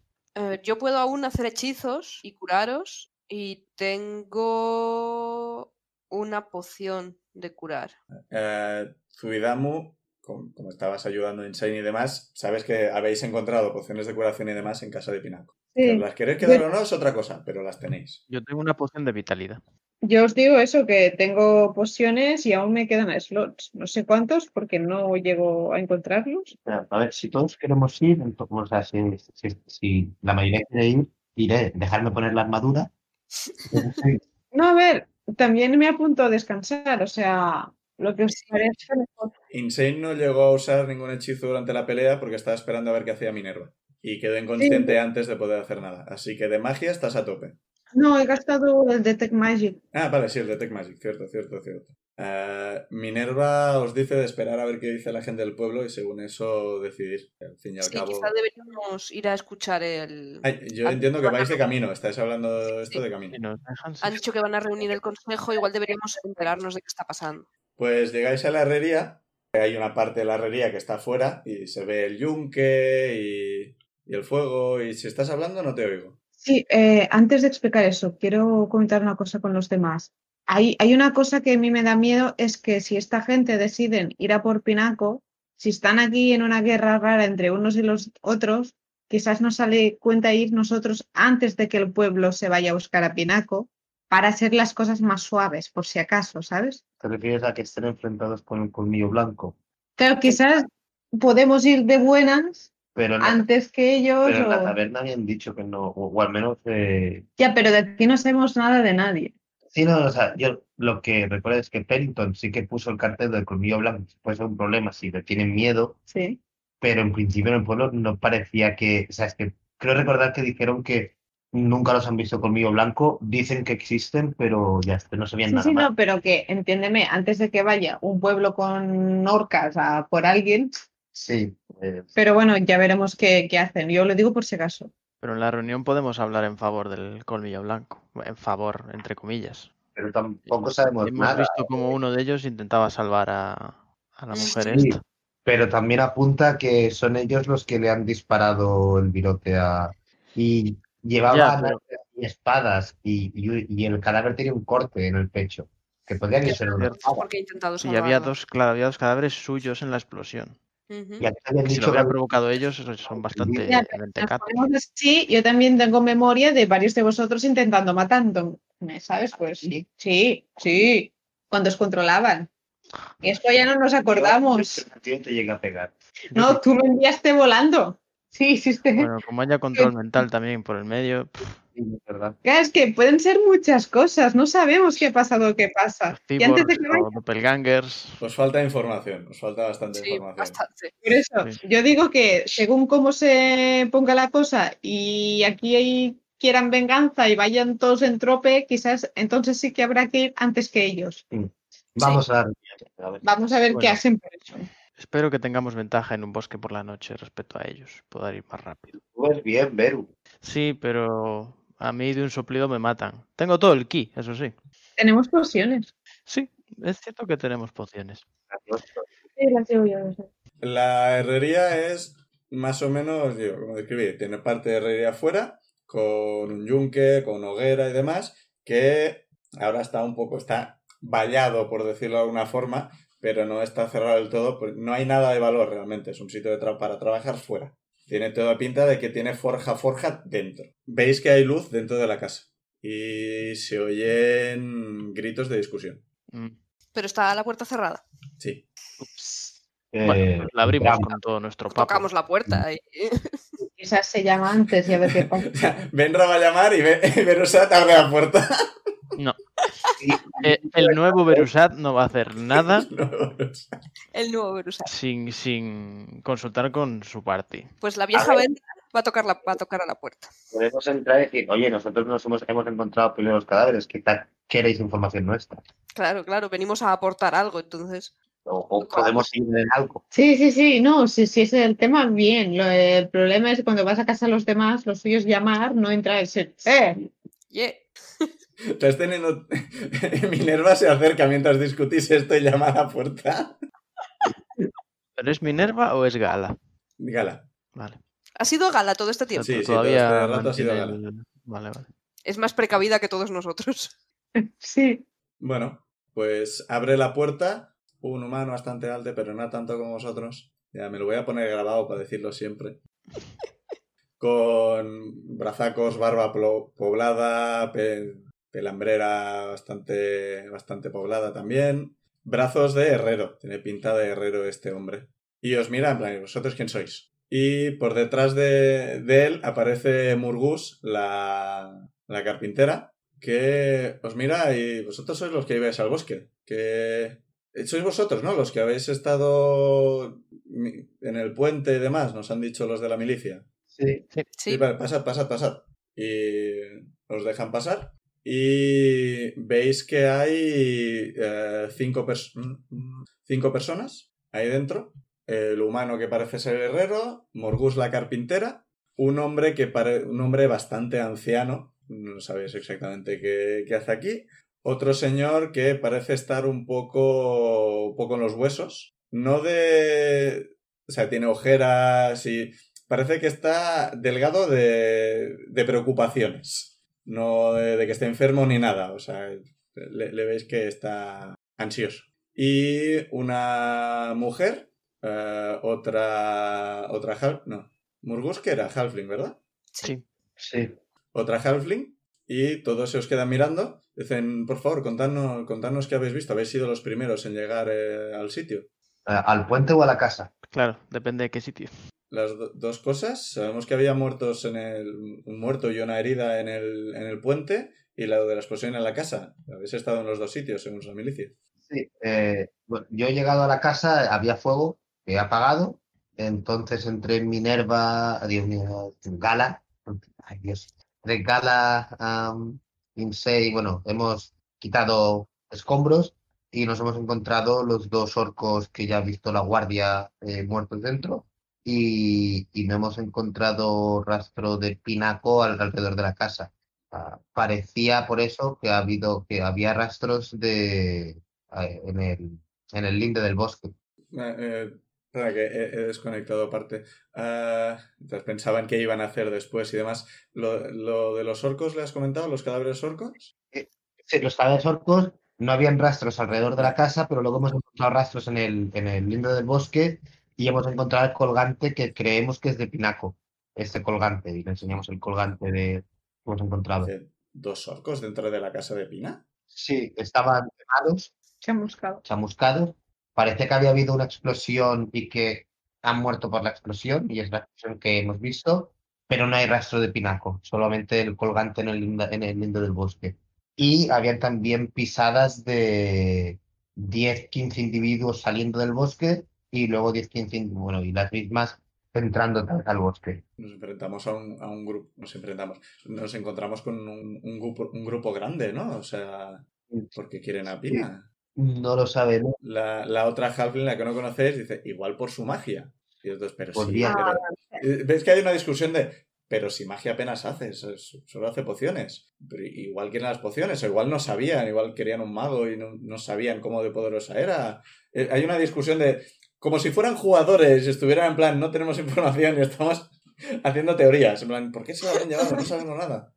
Yo puedo aún hacer hechizos y curaros y tengo una poción de curar. Eh, Zuidamu, como, como estabas ayudando a Insane y demás, sabes que habéis encontrado pociones de curación y demás en casa de Pinaco. Sí. las queréis quedar o no es otra cosa, pero las tenéis. Yo tengo una poción de vitalidad. Yo os digo eso, que tengo pociones y aún me quedan slots. No sé cuántos porque no llego a encontrarlos. A ver, si todos queremos ir, entonces, o sea, si, si- si la mayoría quiere ir, iré, dejarme poner la armadura. No, a ver, también me apunto a descansar, o sea, lo que os parezca mejor. Insane no llegó a usar ningún hechizo durante la pelea porque estaba esperando a ver qué hacía Minerva. Y quedó inconsciente antes de poder hacer nada. Así que de magia estás a tope. No, he gastado el Detect Magic. Ah, vale, sí, el Detect Magic, cierto, cierto, cierto. Eh, Minerva os dice de esperar a ver qué dice la gente del pueblo y según eso decidir. Al fin y al Sí, cabo. quizá deberíamos ir a escuchar el... Ay, yo al- entiendo que vais de camino, estáis hablando de esto de camino. Han dicho que van a reunir el consejo, igual deberíamos enterarnos de qué está pasando. Pues llegáis a la herrería, hay una parte de la herrería que está afuera y se ve el yunque y, y el fuego y si estás hablando no te oigo. Sí, eh, antes de explicar eso, quiero comentar una cosa con los demás. Hay, hay una cosa que a mí me da miedo, es que si esta gente deciden ir a por Pinaco, si están aquí en una guerra rara entre unos y los otros, quizás nos sale cuenta ir nosotros antes de que el pueblo se vaya a buscar a Pinaco para hacer las cosas más suaves, por si acaso, ¿sabes? ¿Te refieres a que estén enfrentados con el colmillo blanco? Claro, quizás podemos ir de buenas Pero antes que ellos. pero en la o- taberna habían dicho que no, o, o al menos eh, Ya, pero de aquí no sabemos nada de nadie. Sí, no, o sea, yo lo que recuerdo es que Pennington sí que puso el cartel del colmillo blanco, puede ser un problema si le tienen miedo, Sí. pero en principio en el pueblo no parecía que, o sea, es que creo recordar que dijeron que nunca los han visto colmillo blanco, dicen que existen, pero ya no sabían Sí, nada sí, más. no, pero que entiéndeme, antes de que vaya un pueblo con orcas a por alguien, Sí, eh, pero bueno, ya veremos qué, qué hacen. Yo lo digo por si acaso. Pero en la reunión podemos hablar en favor del colmillo blanco. En favor, entre comillas. pero tampoco sabemos Hemos nada. visto como uno de ellos intentaba salvar a, a la mujer sí. esta. Pero también apunta que son ellos los que le han disparado el virote a... Y llevaban pero- y espadas y, y- y el cadáver tenía un corte en el pecho. Que podría que ser. Porque he intentado Sí, había dos, claro, había dos cadáveres suyos en la explosión. Y aquí habían Si lo que hubieran provocado ellos, son bastante Ya, así, yo también tengo memoria de varios de vosotros intentando matando. ¿Sabes? Pues sí, sí, sí. Cuando os controlaban. Y esto ya no nos acordamos. Te llega a pegar. No, tú lo enviaste volando. Sí, sí, sí. Bueno, como haya control mental también por el medio, pff, Sí. Claro, Es que pueden ser muchas cosas, no sabemos qué ha pasado o qué pasa. Y antes de que vaya, doppelgangers. Os falta información, os falta bastante Sí, información. bastante. por eso, Sí. yo digo que según cómo se ponga la cosa y aquí hay- quieran venganza y vayan todos en trope, quizás entonces sí que habrá que ir antes que ellos. Vamos a ver. Vamos a ver qué hacen por eso. Espero que tengamos ventaja en un bosque por la noche respecto a ellos. Poder ir más rápido. Pues bien, Beru. Sí, pero a mí de un soplido me matan. Tengo todo el ki, eso sí. Tenemos pociones. Sí, es cierto que tenemos pociones. Sí, las llevo yo. las llevo. La herrería es más o menos, digo, como describí, tiene parte de herrería afuera, con un yunque, con hoguera y demás, que ahora está un poco, está vallado, por decirlo de alguna forma, pero no está cerrado del todo, pues no hay nada de valor realmente, es un sitio de tra- para trabajar fuera. Tiene toda pinta de que tiene forja forja dentro. Veis que hay luz dentro de la casa y se oyen gritos de discusión. Mm. Pero está la puerta cerrada. Sí. Bueno, Eh, pues la abrimos con todo nuestro papo. Tocamos la puerta y... Quizás se llama antes y a ver qué pasa. Benra va a llamar y Verosa abre la puerta. No. Eh, el nuevo Berusat no va a hacer nada el nuevo Berusat. sin, sin consultar con su party. Pues la vieja va a tocar la, va a tocar a la puerta. Podemos entrar y decir, oye, nosotros nos hemos, hemos encontrado primero los cadáveres, ¿qué tal? ¿Queréis información nuestra? Claro, claro, venimos a aportar algo, entonces. O, o podemos ir en algo. Sí, sí, sí, no, si, si es el tema, bien. Lo- el problema es que cuando vas a casa de los demás, lo suyo es llamar, no entrar y decir, ¡eh! Yeah. Estás teniendo. Minerva se acerca mientras discutís esto y llama a la puerta. ¿Pero es Minerva o es Gala? Gala. Vale. Ha sido Gala todo este tiempo. Sí, sí, Todavía todo este rato ha sido Gala. el- Vale, vale. Es más precavida que todos nosotros. Sí. Bueno, pues abre la puerta un humano bastante alto, pero no tanto como vosotros. Ya me lo voy a poner grabado para decirlo siempre. Con brazacos, barba poblada, pe- pelambrera bastante, bastante poblada también. Brazos de herrero. Tiene pinta de herrero este hombre. Y os mira en plan, ¿y ¿vosotros quién sois? Y por detrás de, de él aparece Murgus, la, la carpintera, que os mira y vosotros sois los que ibais al bosque. Que sois vosotros, ¿no? Los que habéis estado en el puente y demás, nos han dicho los de la milicia. Sí. Sí, Sí. vale, pasad, pasad, pasad. Y os dejan pasar. Y veis que hay eh, cinco, pers- mm, cinco personas ahí dentro. El humano que parece ser herrero, Morgus la carpintera, un hombre que pare- un hombre bastante anciano, no sabéis exactamente qué, qué hace aquí, otro señor que parece estar un poco, un poco en los huesos, no de... O sea, tiene ojeras y parece que está delgado de, de preocupaciones, no de, de que esté enfermo ni nada, o sea, le, le veis que está ansioso. Y una mujer, eh, otra, otra half, no, Murgus que era halfling, ¿verdad? Sí. Sí. Otra halfling y todos se os quedan mirando. Dicen, por favor, contadnos, contadnos qué habéis visto. Habéis sido los primeros en llegar eh, al sitio. Eh, ¿Al puente o a la casa? Claro, depende de qué sitio. Las do- dos cosas. Sabemos que había muertos en el. muerto y una herida en el, en el puente. Y la de la explosión en la casa. Habéis estado en los dos sitios, según la milicia. Sí. eh, yo he llegado a la casa, había fuego, he apagado. Entonces entré en Minerva, Dios mío, Gala. Ay, Dios. De Gala, um, bueno, hemos quitado escombros y nos hemos encontrado los dos orcos que ya ha visto la guardia eh, muertos dentro. Y, y no hemos encontrado rastro de pinaco al- alrededor de la casa. Ah, parecía por eso que ha habido, que había rastros de eh, en el, en el linde del bosque. Eh, eh, que he, he desconectado aparte. Ah, entonces pensaban qué iban a hacer después y demás. Lo, lo de los orcos, ¿le has comentado? ¿Los cadáveres orcos? Sí, los cadáveres orcos no habían rastros alrededor de la casa, pero luego hemos encontrado rastros en el, en el linde del bosque y hemos encontrado el colgante que creemos que es de pinaco. Este colgante, y le enseñamos el colgante de que hemos encontrado. ¿Dos orcos dentro de la casa de Pina? Sí, estaban quemados, Chamuscado. chamuscados. Parece que había habido una explosión y que han muerto por la explosión, y es la explosión que hemos visto, pero no hay rastro de pinaco, solamente el colgante en el, en el lindo del bosque. Y habían también pisadas de 10, 15 individuos saliendo del bosque y luego 10, 15, in- bueno, y las mismas entrando vez al bosque. Nos enfrentamos a un, a un grupo, nos enfrentamos, nos encontramos con un, un grupo, un grupo grande, ¿no? O sea, porque quieren a Pina. No lo sabemos. La, la otra Halfling, la que no conocéis, dice, igual por su magia. Y entonces, pero sí, Podría. pero- Eh, ¿Ves que hay una discusión de, pero si magia apenas hace, so- so- solo hace pociones? Pero igual quieren las pociones, o igual no sabían, igual querían un mago y no, no sabían cómo de poderosa era. Eh, hay una discusión de, como si fueran jugadores, estuvieran en plan, no tenemos información y estamos haciendo teorías. En plan, ¿por qué se lo habían llevado? No sabemos nada.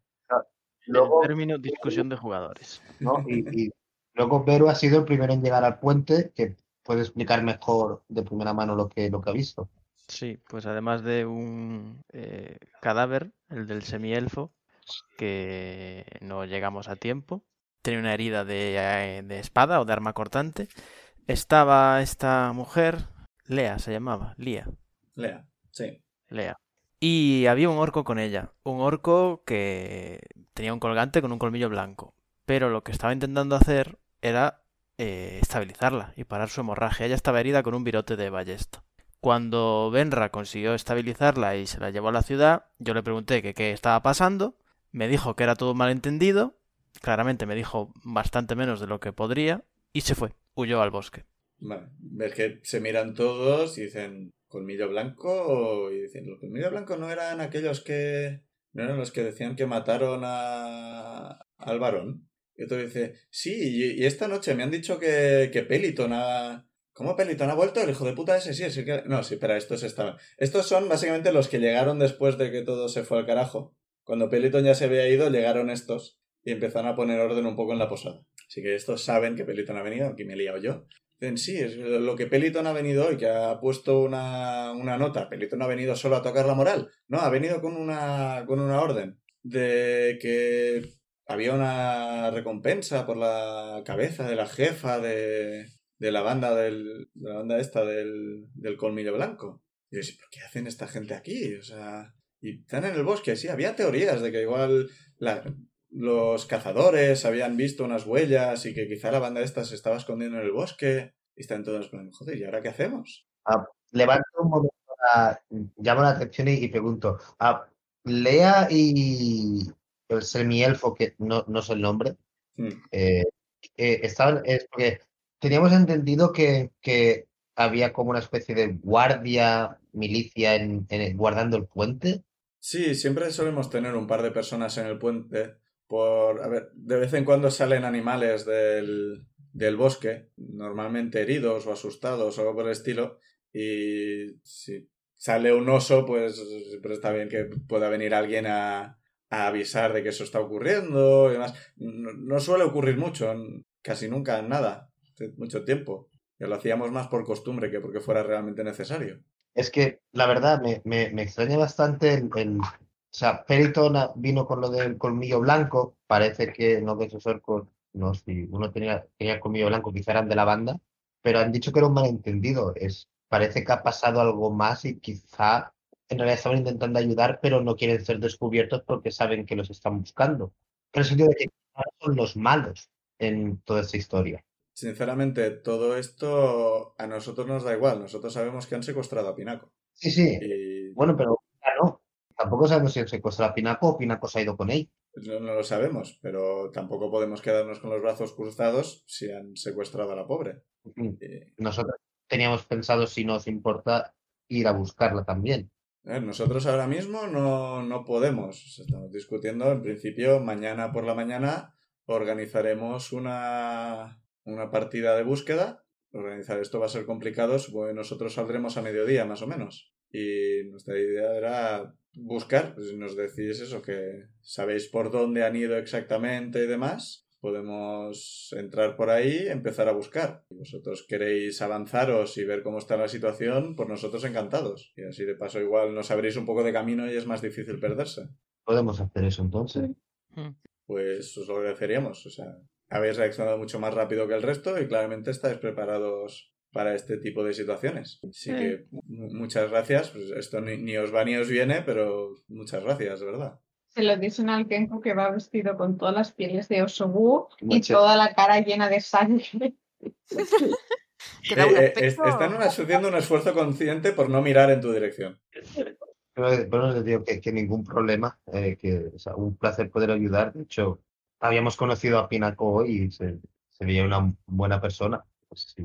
Luego, El término discusión de jugadores. ¿no? Y, y luego Vero ha sido el primero en llegar al puente, que puede explicar mejor de primera mano lo que, lo que ha visto. Sí, pues además de un eh, cadáver, el del semielfo, que no llegamos a tiempo, tenía una herida de, eh, de espada o de arma cortante. Estaba esta mujer, Lea se llamaba, Lía, Lea, sí. Lea. Y había un orco con ella, un orco que tenía un colgante con un colmillo blanco. Pero lo que estaba intentando hacer era eh, estabilizarla y parar su hemorragia. Ella estaba herida con un virote de ballesta. Cuando Benra consiguió estabilizarla y se la llevó a la ciudad, yo le pregunté que qué estaba pasando. Me dijo que era todo malentendido. Claramente me dijo bastante menos de lo que podría. Y se fue. Huyó al bosque. Vale. Ves que se miran todos y dicen, ¿colmillo blanco? Y dicen, ¿los colmillos blancos no eran aquellos que... ¿No eran los que decían que mataron a... al varón? Y otro dice, sí, y, esta noche me han dicho que, que Peliton ha... ¿Cómo Peliton ha vuelto? El hijo de puta ese, sí, es que... No, sí, espera, estos estaban... Estos son básicamente los que llegaron después de que todo se fue al carajo. Cuando Peliton ya se había ido, llegaron estos y empezaron a poner orden un poco en la posada. Así que estos saben que Peliton ha venido, aquí me he liado yo. Dicen, sí, es lo que Peliton ha venido hoy, que ha puesto una, una nota. Peliton ha venido solo a tocar la moral. No, ha venido con una, con una orden de que había una recompensa por la cabeza de la jefa de, de la banda del, de la banda esta del, del colmillo blanco. Y yo decía, ¿por qué hacen esta gente aquí? O sea, y están en el bosque, sí, había teorías de que igual la- los cazadores habían visto unas huellas y que quizá la banda esta se estaba escondiendo en el bosque. Y están todos plan, joder, ¿y ahora qué hacemos? Levanto un momento, la- llamo la atención y, y pregunto, a Lea y el semielfo, que no, no sé el nombre, Hmm. eh, eh, estaban, es porque teníamos entendido que, que había como una especie de guardia, milicia en, en- guardando el puente. Sí, siempre solemos tener un par de personas en el puente. Por, a ver, de vez en cuando salen animales del, del bosque, normalmente heridos o asustados o algo por el estilo. Y si sale un oso, pues siempre está bien que pueda venir alguien a, avisar de que eso está ocurriendo y demás. No, suele ocurrir mucho, casi nunca nada, mucho tiempo. Ya lo hacíamos más por costumbre que porque fuera realmente necesario. Es que la verdad me, me, me extraña bastante el, el- o sea, Periton a- vino con lo del colmillo blanco, parece que no que esos orcos, no, si uno tenía, tenía colmillo blanco, quizá eran de la banda, pero han dicho que era un malentendido, es, parece que ha pasado algo más y quizá en realidad estaban intentando ayudar, pero no quieren ser descubiertos porque saben que los están buscando. En el sentido de que son los malos en toda esta historia. Sinceramente, todo esto a nosotros nos da igual. Nosotros sabemos que han secuestrado a Pinaco. Sí, sí, Y bueno, pero. Tampoco sabemos si han secuestrado a Pinaco o Pinaco se ha ido con él. no, no lo sabemos, pero tampoco podemos quedarnos con los brazos cruzados si han secuestrado a la pobre. Nosotros teníamos pensado, si nos importa, ir a buscarla también. nosotros ahora mismo no, no podemos. Estamos discutiendo, en principio, mañana por la mañana organizaremos una, una partida de búsqueda. Organizar esto va a ser complicado, supongo que nosotros saldremos a mediodía más o menos. Y nuestra idea era buscar, pues si nos decís eso, que sabéis por dónde han ido exactamente y demás, podemos entrar por ahí, empezar a buscar. Si vosotros queréis avanzaros y ver cómo está la situación, por nosotros encantados. Y así de paso igual nos abréis un poco de camino y es más difícil perderse. Podemos hacer eso entonces. Pues os lo agradeceríamos. O sea, habéis reaccionado mucho más rápido que el resto y claramente estáis preparados para este tipo de situaciones. Así Sí. que mu- muchas gracias. Pues esto ni, ni os va ni os viene, pero muchas gracias, de verdad. Se lo dicen al Kenko que va vestido con todas las pieles de oso búho y toda la cara llena de sangre. Eh, eh, es- están haciendo un esfuerzo consciente por no mirar en tu dirección. Pero les digo que, que ningún problema, eh, que o sea, un placer poder ayudar. De hecho, habíamos conocido a Pinaco hoy y se, se veía una buena persona. Pues sí.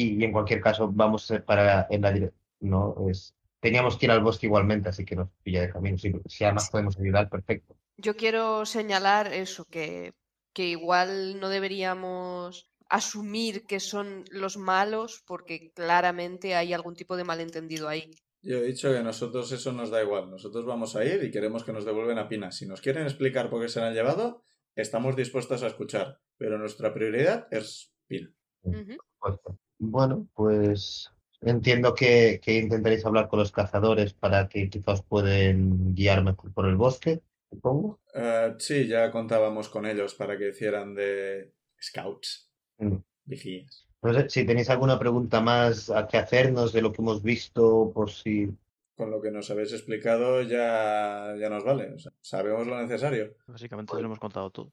Y, y en cualquier caso, vamos a- para en la dirección. No, es, teníamos que ir al bosque igualmente, así que nos pilla de camino. Si, si además podemos ayudar, perfecto. Yo quiero señalar eso, que, que igual no deberíamos asumir que son los malos porque claramente hay algún tipo de malentendido ahí. Yo he dicho que a nosotros eso nos da igual. Nosotros vamos a ir y queremos que nos devuelven a Pina. Si nos quieren explicar por qué se la han llevado, estamos dispuestos a escuchar. Pero nuestra prioridad es Pina. Ujú. Pues, Bueno, pues entiendo que, que intentaréis hablar con los cazadores para que quizás pueden guiar mejor por el bosque, supongo. Eh, sí, ya contábamos con ellos para que hicieran de scouts, Mm. vigías. No sé, si tenéis alguna pregunta más a que hacernos de lo que hemos visto, por si... Con lo que nos habéis explicado ya, ya nos vale. O sea, sabemos lo necesario. Básicamente te lo hemos contado todo.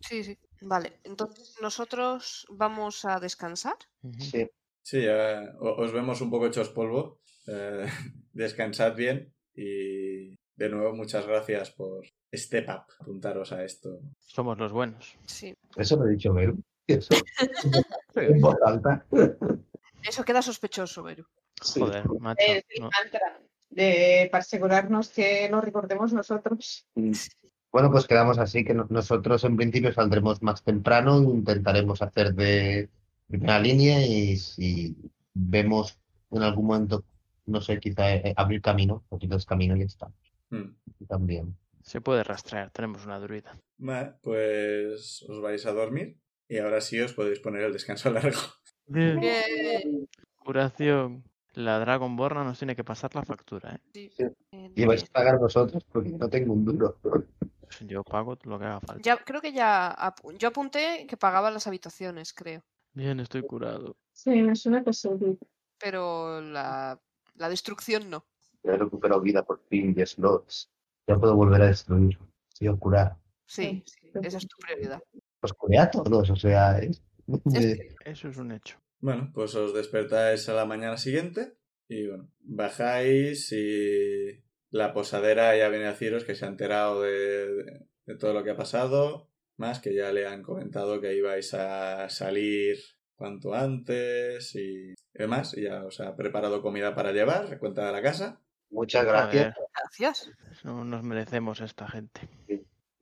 Sí, sí. Vale, entonces nosotros vamos a descansar. Sí, Sí, o- os vemos un poco hechos polvo. Eh, descansad bien y de nuevo muchas gracias por step up, apuntaros a esto. Somos los buenos. Sí. eso lo he dicho, Beru. Eso. En voz alta. Eso queda sospechoso, Beru. Sí. Joder, macho. Es el no. mantra de, para asegurarnos que lo recordemos nosotros. Bueno, pues quedamos así, que no- nosotros en principio saldremos más temprano e intentaremos hacer de, primera línea y si vemos en algún momento, no sé, quizá eh, abrir camino, poquitos camino y ya está. Hmm. Y También. Se puede rastrear, tenemos una druida. Vale, pues os vais a dormir y ahora sí os podéis poner el descanso largo. Bien. Bien. Curación. La Dragonborn nos tiene que pasar la factura, ¿eh? Sí. Sí. Bien, Y vais a pagar vosotros porque no tengo un duro. Yo pago lo que haga falta. Ya, creo que ya yo apunté que pagaba las habitaciones, creo. Bien, estoy curado. Sí, me suena que sí. Pero la, la destrucción no. Ya he recuperado vida por fin, 10 slots. Ya puedo volver a destruir. Estoy a curar. Sí, sí, esa es tu prioridad. Pues curé a todos, o sea, es- Es- Eso es un hecho. Bueno, pues os despertáis a la mañana siguiente y bueno, bajáis y la posadera ya viene a deciros que se ha enterado de, de- de todo lo que ha pasado, más que ya le han comentado que ibais a salir cuanto antes y demás, y ya os ha preparado comida para llevar, cuenta de la casa. Muchas gracias. Gracias. no nos merecemos esta gente.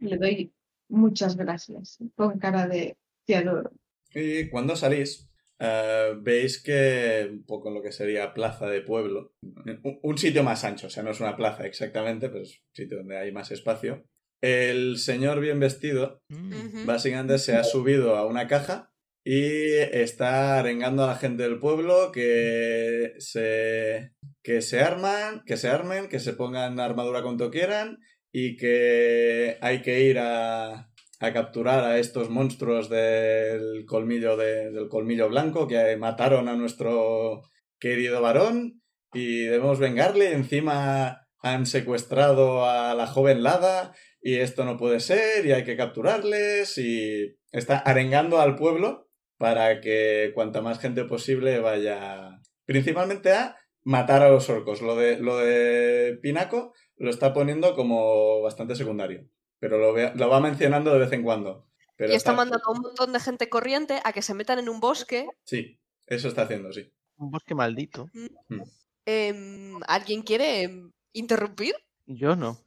Le doy muchas gracias. Con cara de te adoro. Y cuando salís, eh, veis que un poco en lo que sería plaza de pueblo, un, un sitio más ancho, o sea, no es una plaza exactamente, pero es un sitio donde hay más espacio. El señor bien vestido Mm. Básicamente se ha subido a una caja y está arengando a la gente del pueblo que se que se arman, que se armen, que se pongan armadura cuanto quieran y que hay que ir a, a capturar a estos monstruos del colmillo de- del colmillo blanco que mataron a nuestro querido varón y debemos vengarle. Encima han secuestrado a la joven Lada y esto no puede ser y hay que capturarles y está arengando al pueblo para que cuanta más gente posible vaya principalmente a matar a los orcos. Lo de, lo de Pinaco lo está poniendo como bastante secundario, pero lo, ve- lo va mencionando de vez en cuando. Pero y está mandando a un montón de gente corriente a que se metan en un bosque. Sí, eso está haciendo, sí. Un bosque maldito. Em, ¿Alguien quiere interrumpir? Yo no.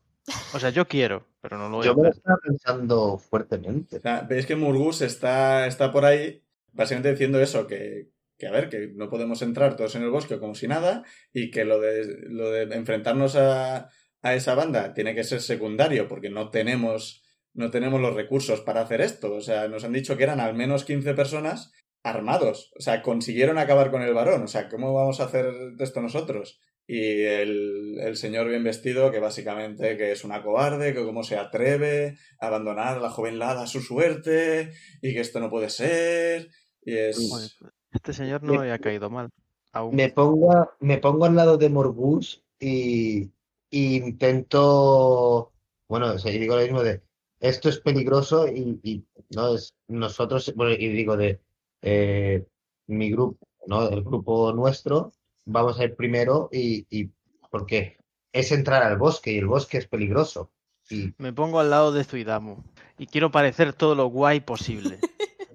O sea, yo quiero, pero no lo voy a Yo me lo hacer. estaba pensando fuertemente. O sea, veis que Murgus está, está por ahí básicamente diciendo eso, que, que a ver, que no podemos entrar todos en el bosque como si nada y que lo de, lo de enfrentarnos a, a esa banda tiene que ser secundario porque no tenemos, no tenemos los recursos para hacer esto. O sea, nos han dicho que eran al menos 15 personas armados. O sea, consiguieron acabar con el varón. O sea, ¿cómo vamos a hacer esto nosotros? Y el, el señor bien vestido, que básicamente que es una cobarde, que cómo se atreve a abandonar a la joven Lada a su suerte, y que esto no puede ser. Y es... Este señor no me había caído mal. Aún. Me pongo, me pongo al lado de Morgus y, y intento, bueno, o sea, digo lo mismo de, esto es peligroso y, y no es nosotros, bueno, y digo de eh, mi grupo, ¿no? El grupo nuestro, vamos a ir primero y, y porque es entrar al bosque y el bosque es peligroso. Y Me pongo al lado de Zuidamu y quiero parecer todo lo guay posible.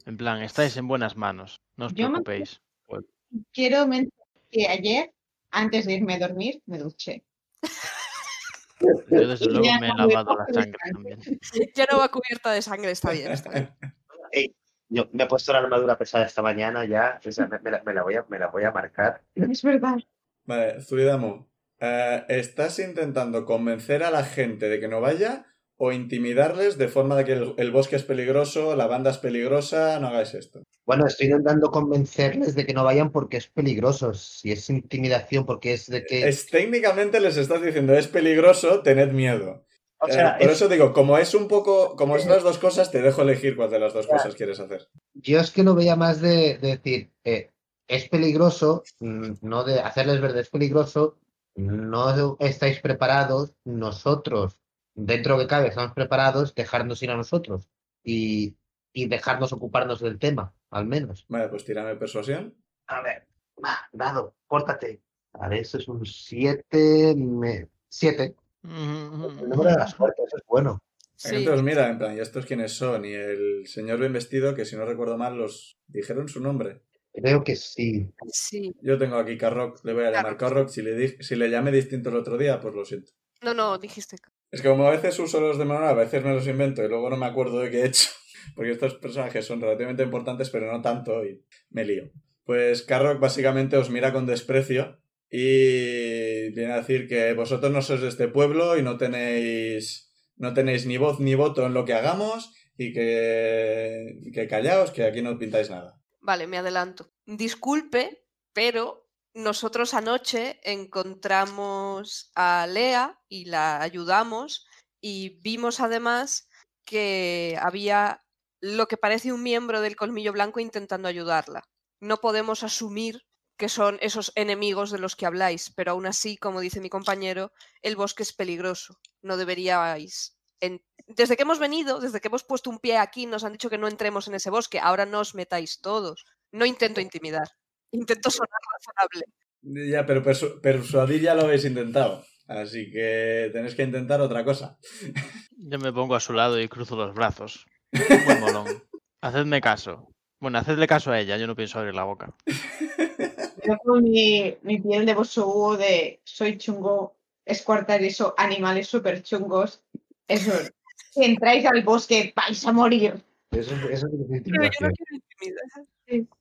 En plan, estáis en buenas manos. No os Yo me- preocupéis. Quiero mencionar que ayer, antes de irme a dormir, me duché. Yo desde Y luego ya me he lavado la sangre también. Ya no va cubierta de sangre, está bien. Está bien. yo me he puesto la armadura pesada esta mañana ya, o sea, me, me la, me la voy a, me la voy a marcar. Es verdad. Vale, Zuidamo, eh, ¿estás intentando convencer a la gente de que no vaya o intimidarles de forma de que el, el bosque es peligroso, la banda es peligrosa, no hagáis esto? Bueno, estoy intentando convencerles de que no vayan porque es peligroso. Si es intimidación, porque es de que. Es, técnicamente les estás diciendo es peligroso, tened miedo. o Eh, sea, por es- eso digo, como es un poco, como es las dos cosas, te dejo elegir cuál de las dos cosas quieres hacer. yo es que lo veía más de, de decir, eh, es peligroso, mm, no de hacerles ver es peligroso, no estáis preparados, nosotros, dentro que cabe, estamos preparados, dejarnos ir a nosotros y, y dejarnos ocuparnos del tema, al menos. Vale, pues tírame persuasión. A ver, va, dado, córtate. A ver, eso es un 7, 7. El número de la suerte, eso es bueno. Sí. os mira, en plan, ¿y estos quiénes son? Y el señor bien vestido, que si no recuerdo mal, los dijeron su nombre. Creo que sí. Sí. Yo tengo aquí Carrock, le voy a llamar Carrock. Si le, di- si le llamé distinto el otro día, pues lo siento. No, no, dijiste. Es que como a veces uso los de menor, a veces me los invento y luego no me acuerdo de qué he hecho. porque estos personajes son relativamente importantes, pero no tanto, y me lío. Pues Carrock básicamente os mira con desprecio y viene a decir que vosotros no sois de este pueblo y no tenéis, no tenéis ni voz ni voto en lo que hagamos y que, que callaos, que aquí no pintáis nada. Vale, me adelanto. Disculpe, pero nosotros anoche encontramos a Lea y la ayudamos y vimos además que había lo que parece un miembro del colmillo blanco intentando ayudarla. No podemos asumir que son esos enemigos de los que habláis, pero aún así, como dice mi compañero, el bosque es peligroso. No deberíais. en- Desde que hemos venido, desde que hemos puesto un pie aquí, nos han dicho que no entremos en ese bosque. Ahora no os metáis todos. No intento intimidar. Intento sonar razonable. Ya, pero persu- persuadir ya lo habéis intentado. Así que tenéis que intentar otra cosa. Yo me pongo a su lado y cruzo los brazos. Un buen molón. Hacedme caso. Bueno, hacedle caso a ella, yo no pienso abrir la boca. Yo con mi, mi piel de bosso de soy chungo, escuartar eso, animales súper chungos. Eso, si entráis al bosque vais a morir. Eso, eso es Pero yo no quiero intimidar.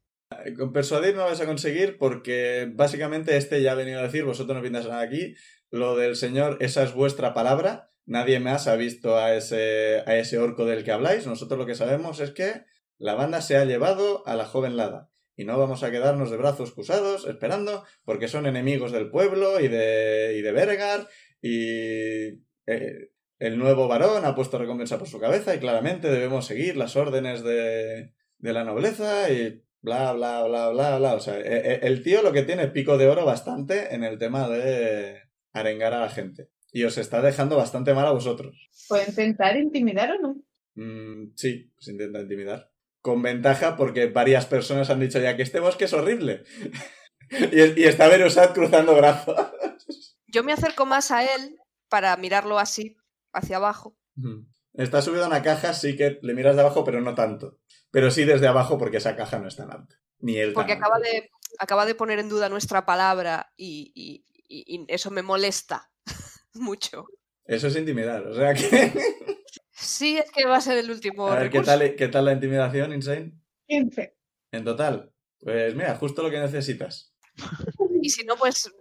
Con persuadir no lo vais a conseguir porque básicamente este ya ha venido a decir, vosotros no nada aquí, lo del señor, esa es vuestra palabra, nadie más ha visto a ese, a ese orco del que habláis, nosotros lo que sabemos es que la banda se ha llevado a la joven Lada. Y no vamos a quedarnos de brazos cruzados esperando porque son enemigos del pueblo y de, y de y eh, el nuevo varón ha puesto recompensa por su cabeza y claramente debemos seguir las órdenes de, de la nobleza bla, bla, bla, bla, bla. O sea, e- e- el tío lo que tiene es pico de oro bastante en el tema de arengar a la gente. Y os está dejando bastante mal a vosotros. ¿Puedo intentar intimidar o no? Mm, sí, se intenta intimidar. Con ventaja porque varias personas han dicho ya que este bosque es horrible. y, y está Verusat cruzando brazos. Yo me acerco más a él para mirarlo así, hacia abajo. Está subido a una caja, sí que le miras de abajo, pero no tanto. Pero sí desde abajo porque esa caja no es tan alta. Ni él Porque acaba alto. de, acaba de poner en duda nuestra palabra y, y- y- y eso me molesta mucho. Eso es intimidar, o sea que... Sí, es que va a ser el último A ver, ¿qué tal, ¿qué tal la intimidación, Insane? 15. En total. Pues mira, justo lo que necesitas. Y si no, pues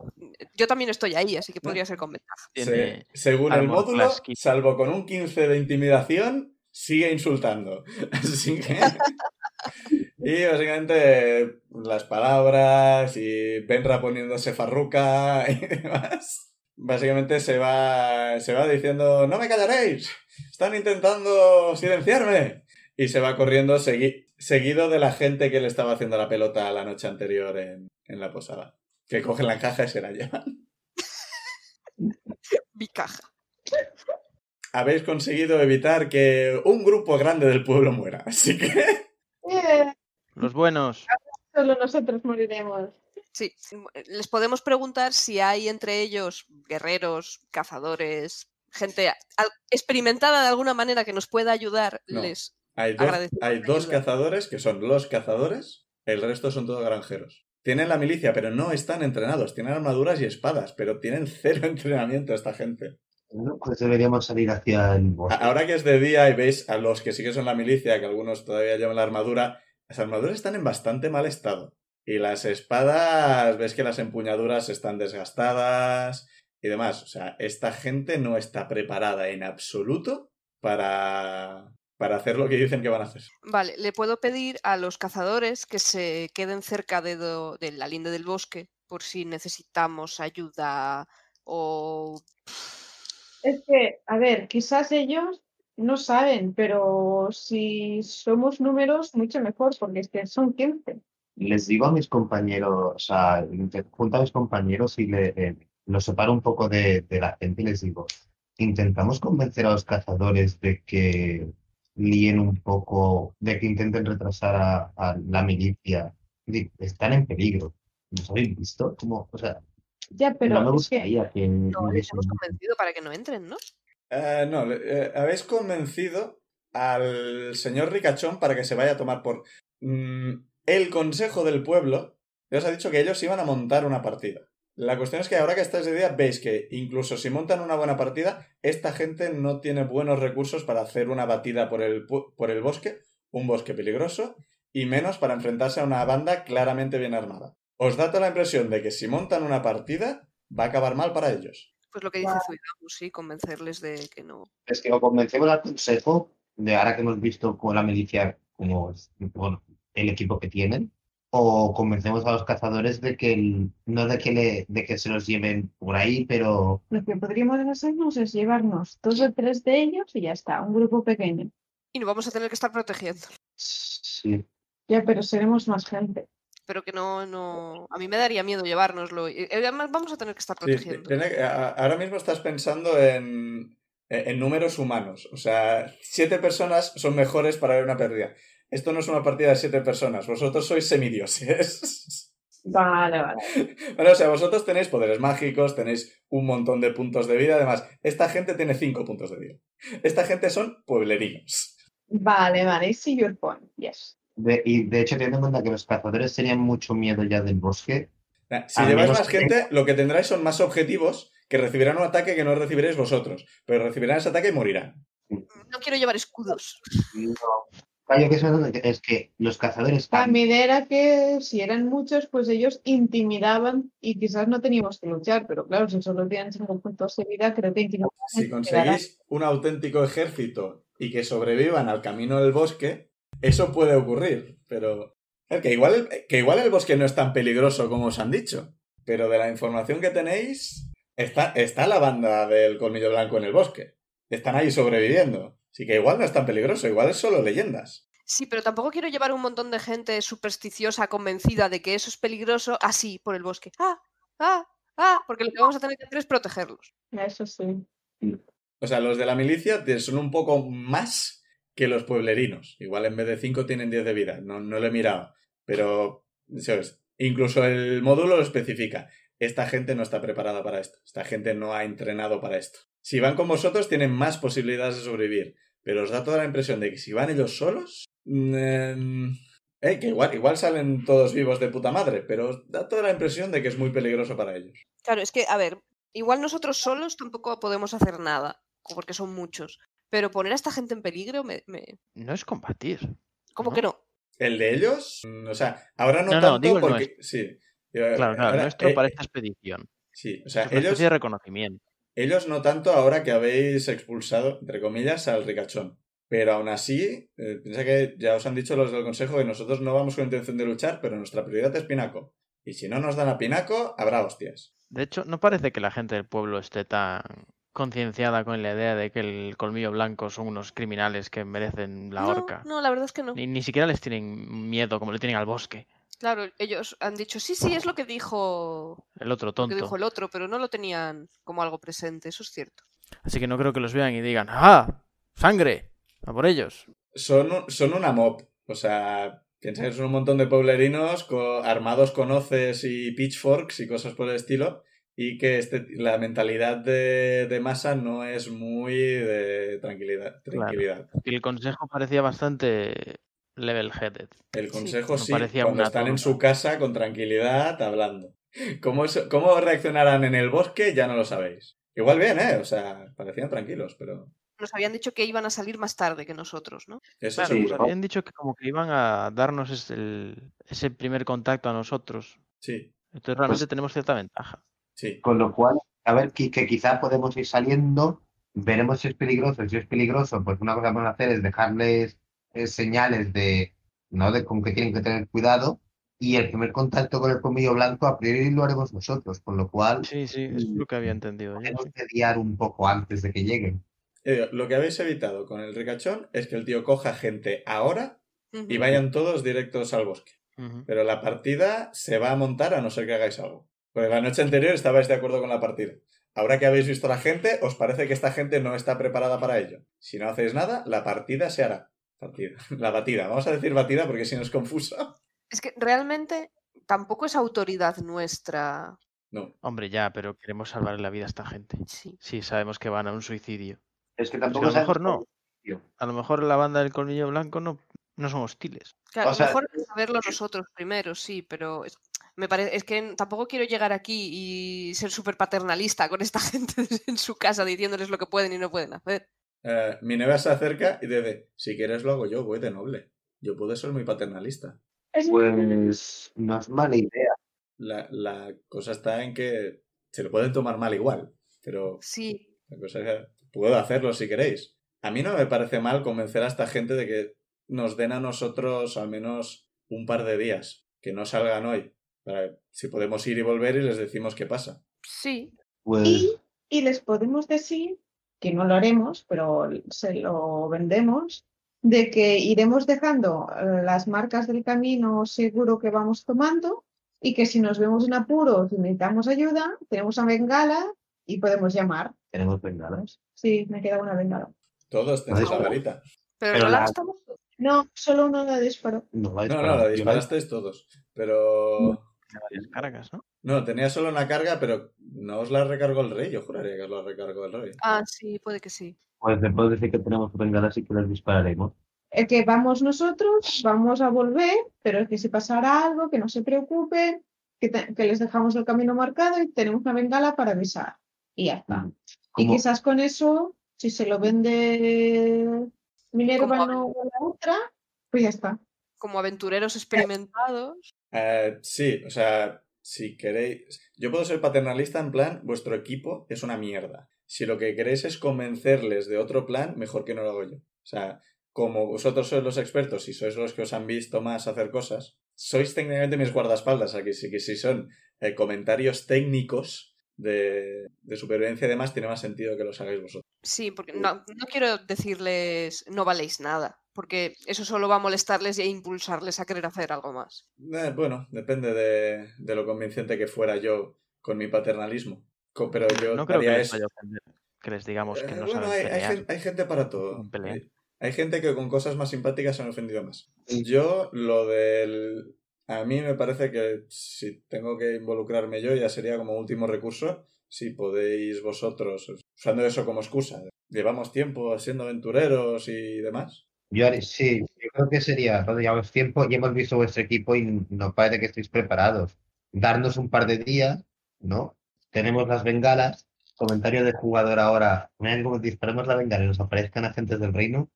yo también estoy ahí, así que podría ser con ventaja. Tiene Se- según el módulo, salvo con un 15 de intimidación, sigue insultando. Así que... y básicamente las palabras y Benra poniéndose farruca y demás. Básicamente se va, se va diciendo, no me callaréis, están intentando silenciarme. Y se va corriendo segui- seguido de la gente que le estaba haciendo la pelota la noche anterior en, en la posada. Que cogen la caja y se la llevan. Mi caja. Habéis conseguido evitar que un grupo grande del pueblo muera. Así que Los buenos. solo nosotros moriremos. Sí, les podemos preguntar si hay entre ellos guerreros, cazadores, gente experimentada de alguna manera que nos pueda ayudar. No. Les hay dos, hay dos cazadores que son los cazadores, el resto son todos granjeros. Tienen la milicia, pero no están entrenados. Tienen armaduras y espadas, pero tienen cero entrenamiento esta gente. Bueno, pues deberíamos salir hacia el bosque. Ahora que es de día y veis a los que sí que son la milicia, que algunos todavía llevan la armadura, las armaduras están en bastante mal estado. Y las espadas, ves que las empuñaduras están desgastadas y demás. O sea, esta gente no está preparada en absoluto para, para hacer lo que dicen que van a hacer. Vale, le puedo pedir a los cazadores que se queden cerca de, do- de la linde del bosque por si necesitamos ayuda o... Es que, a ver, quizás ellos no saben, pero si somos números, mucho mejor, porque es que son 15. Les digo a mis compañeros, o sea, junto a mis compañeros y le, eh, los separo un poco de, de la gente y les digo, intentamos convencer a los cazadores de que líen un poco, de que intenten retrasar a, a la milicia. Están en peligro. ¿Los habéis visto? Como, o sea, Ya, pero no me es que gustaría que... No, les hemos convencido para que no entren, ¿no? Eh, no, eh, habéis convencido al señor Ricachón para que se vaya a tomar por... Mm, el consejo del pueblo ya os ha dicho que ellos iban a montar una partida. La cuestión es que ahora que estáis de día veis que incluso si montan una buena partida, esta gente no tiene buenos recursos para hacer una batida por el, por el bosque un bosque peligroso y menos para enfrentarse a una banda claramente bien armada. Os da toda la impresión de que si montan una partida va a acabar mal para ellos. Pues lo que dice Zuidamu, sí, convencerles de que no. Es que o convencemos al consejo de ahora que hemos visto con la milicia como es, bueno, el equipo que tienen, o convencemos a los cazadores de que el- no de que le, de que se los lleven por ahí, pero Lo que podríamos hacernos es llevarnos dos o tres de ellos y ya está, un grupo pequeño. Y nos vamos a tener que estar protegiendo. sí. Ya, pero seremos más gente. Pero que no, no. A mí me daría miedo llevárnoslo. y- y Además, vamos a tener que estar Sí, protegiendo. tiene ahora mismo estás pensando en, en números humanos. O sea, siete personas son mejores para ver una pérdida. Esto no es una partida de siete personas. Vosotros sois semidioses. Vale, vale. Bueno, o sea, vosotros tenéis poderes mágicos, tenéis un montón de puntos de vida. Además, esta gente tiene cinco puntos de vida. Esta gente son pueblerinos. Vale, vale. See your point. Yes. De- y de hecho, teniendo en cuenta que los cazadores tenían mucho miedo ya del bosque, Si lleváis más que- gente, lo que tendráis son más objetivos que recibirán un ataque que no recibiréis vosotros. Pero recibirán ese ataque y morirán. No quiero llevar escudos. no. Que es que los cazadores La idea era que si eran muchos, pues ellos intimidaban y quizás no teníamos que luchar, pero claro, si solo tienen cinco puntos de vida, creo que intimidar Si conseguís un auténtico ejército y que sobrevivan al camino del bosque, eso puede ocurrir. Pero. Que igual, que igual el bosque no es tan peligroso como os han dicho. Pero de la información que tenéis, está, está la banda del colmillo blanco en el bosque. Están ahí sobreviviendo. Así que igual no es tan peligroso, igual es solo leyendas. Sí, pero tampoco quiero llevar un montón de gente supersticiosa, convencida de que eso es peligroso, así por el bosque. ¡Ah! ¡Ah! ¡Ah! Porque lo que vamos a tener que hacer es protegerlos. Eso sí. O sea, los de la milicia son un poco más que los pueblerinos. Igual en vez de 5 tienen 10 de vida. No, no lo he mirado. Pero, ¿sabes? Incluso el módulo lo especifica. Esta gente no está preparada para esto. Esta gente no ha entrenado para esto. Si van con vosotros, tienen más posibilidades de sobrevivir. Pero os da toda la impresión de que si van ellos solos. mm, em, eh, que igual, igual salen todos vivos de puta madre. Pero os da toda la impresión de que es muy peligroso para ellos. Claro, es que, a ver, igual nosotros solos tampoco podemos hacer nada, porque son muchos. Pero poner a esta gente en peligro, me, me- No es combatir. ¿cómo No. que no? El de ellos, mm, o sea, ahora no, No, no, tanto digo el porque. Sí. Eh, Claro, claro, ahora, nuestro eh, para esta expedición. Sí, o sea, es una ellos, de reconocimiento. ellos no tanto ahora que habéis expulsado, entre comillas, al ricachón. Pero aún así, eh, piensa que ya os han dicho los del consejo que nosotros no vamos con intención de luchar, pero nuestra prioridad es Pinaco. Y si no nos dan a Pinaco, habrá hostias. De hecho, no parece que la gente del pueblo esté tan concienciada con la idea de que el colmillo blanco son unos criminales que merecen la no, horca. no, la verdad es que no. Ni, ni siquiera les tienen miedo como le tienen al bosque. Claro, ellos han dicho, sí, sí, es lo que dijo, El otro lo que tonto. dijo el otro, pero no lo tenían como algo presente, eso es cierto. Así que no creo que los vean y digan, ¡ah! ¡Sangre! ¡A por ellos! Son, un- son una mob. O sea, piensa que son un montón de pueblerinos co- armados con hoces y pitchforks y cosas por el estilo. Y que este, la mentalidad de, de masa no es muy de tranquilidad. Claro. tranquilidad. Y el consejo parecía bastante level-headed. El Sí, consejo sí, parecía cuando están en su casa con tranquilidad hablando. ¿Cómo, es- ¿Cómo reaccionarán en el bosque? Ya no lo sabéis. Igual bien, ¿eh? O sea, parecían tranquilos, pero Nos habían dicho que iban a salir más tarde que nosotros, ¿no? eso Claro, Sí, nos seguro. habían dicho que como que iban a darnos ese, el- ese primer contacto a nosotros. Sí, Entonces realmente tenemos cierta ventaja. Sí. con lo cual, a ver, que, que quizá podemos ir saliendo, veremos si es peligroso, si es peligroso, pues una cosa que podemos hacer es dejarles eh, señales de, ¿no? de con que tienen que tener cuidado, y el primer contacto con el colmillo blanco a priori lo haremos nosotros, con lo cual Sí, sí, es lo que había entendido sí. que guiar un poco antes de que lleguen. Eh, lo que habéis evitado con el ricachón es que el tío coja gente ahora y vayan todos directos al bosque. Pero la partida se va a montar a no ser que hagáis algo. Porque la noche anterior estabais de acuerdo con la partida. Ahora que habéis visto a la gente, os parece que esta gente no está preparada para ello. Si no hacéis nada, la partida se hará. Partida. La batida. Vamos a decir batida porque si no es confuso. Es que realmente tampoco es autoridad nuestra. No. Hombre, ya, pero queremos salvarle la vida a esta gente. Sí. Sí, sabemos que van a un suicidio. Es que Pues tampoco a lo mejor no. A lo mejor la banda del colmillo blanco no, no son hostiles. Claro, O sea, mejor es saberlo nosotros primero, sí, pero me parece, es que tampoco quiero llegar aquí y ser súper paternalista con esta gente en su casa diciéndoles lo que pueden y no pueden hacer. Eh, mi se acerca y dice, si quieres lo hago yo, voy de noble. yo puedo ser muy paternalista. Es- Pues no es mala idea. La, la cosa está en que se lo pueden tomar mal igual, pero Sí, la cosa es que puedo hacerlo si queréis. A mí no me parece mal convencer a esta gente de que nos den a nosotros al menos un par de días, que no salgan hoy, para si podemos ir y volver y les decimos qué pasa. sí. Pues Y, y les podemos decir, que no lo haremos, pero se lo vendemos, de que iremos dejando eh, las marcas del camino seguro que vamos tomando y que si nos vemos en apuros y necesitamos ayuda, tenemos una bengala y podemos llamar. tenemos bengalas. Sí, me queda una bengala. Todos tenéis la varita. Pero, Pero no la la- gastamos. No, solo uno de disparo. No, No, no, la disparasteis todos. Pero... varias cargas, ¿no? No, tenía solo una carga, pero no os la recargó el rey. Yo juraría que os la recargó el rey. Ah, sí, puede que sí. Pues te puedo decir que tenemos bengalas y que las dispararemos. El que vamos nosotros, vamos a volver, pero el que si pasara algo, que no se preocupen, que, te- que les dejamos el camino marcado y tenemos una bengala para avisar. Y ya está. Y quizás con eso, si se lo vende Minerva no o la otra, pues ya está. Como aventureros experimentados. Eh, sí, o sea, si queréis... Yo puedo ser paternalista en plan, vuestro equipo es una mierda. Si lo que queréis es convencerles de otro plan, mejor que no lo hago yo. O sea, como vosotros sois los expertos y sois los que os han visto más hacer cosas, sois técnicamente mis guardaespaldas. Aquí sí que si son eh, comentarios técnicos de, de supervivencia y demás, tiene más sentido que los hagáis vosotros. Sí, porque no, no quiero decirles no valéis nada, porque eso solo va a molestarles e impulsarles a querer hacer algo más. Eh, bueno, depende de, de lo convincente que fuera yo con mi paternalismo. Pero yo No creo que les eso. vaya a ofender que les digamos que Eh, no bueno, saben hay, hay pelear. gen- hay gente para todo. Hay, hay gente que con cosas más simpáticas se han ofendido más. Yo, lo del. A mí me parece que si tengo que involucrarme yo, ya sería como último recurso. Si podéis vosotros, usando eso como excusa, llevamos tiempo siendo aventureros y demás. Yo sí, yo creo que sería, cuando llevamos tiempo y hemos visto vuestro equipo y no parece que estéis preparados. Darnos un par de días, ¿no? Tenemos las bengalas. Comentario del jugador ahora. Miren cómo disparamos la bengala y nos aparezcan agentes del reino.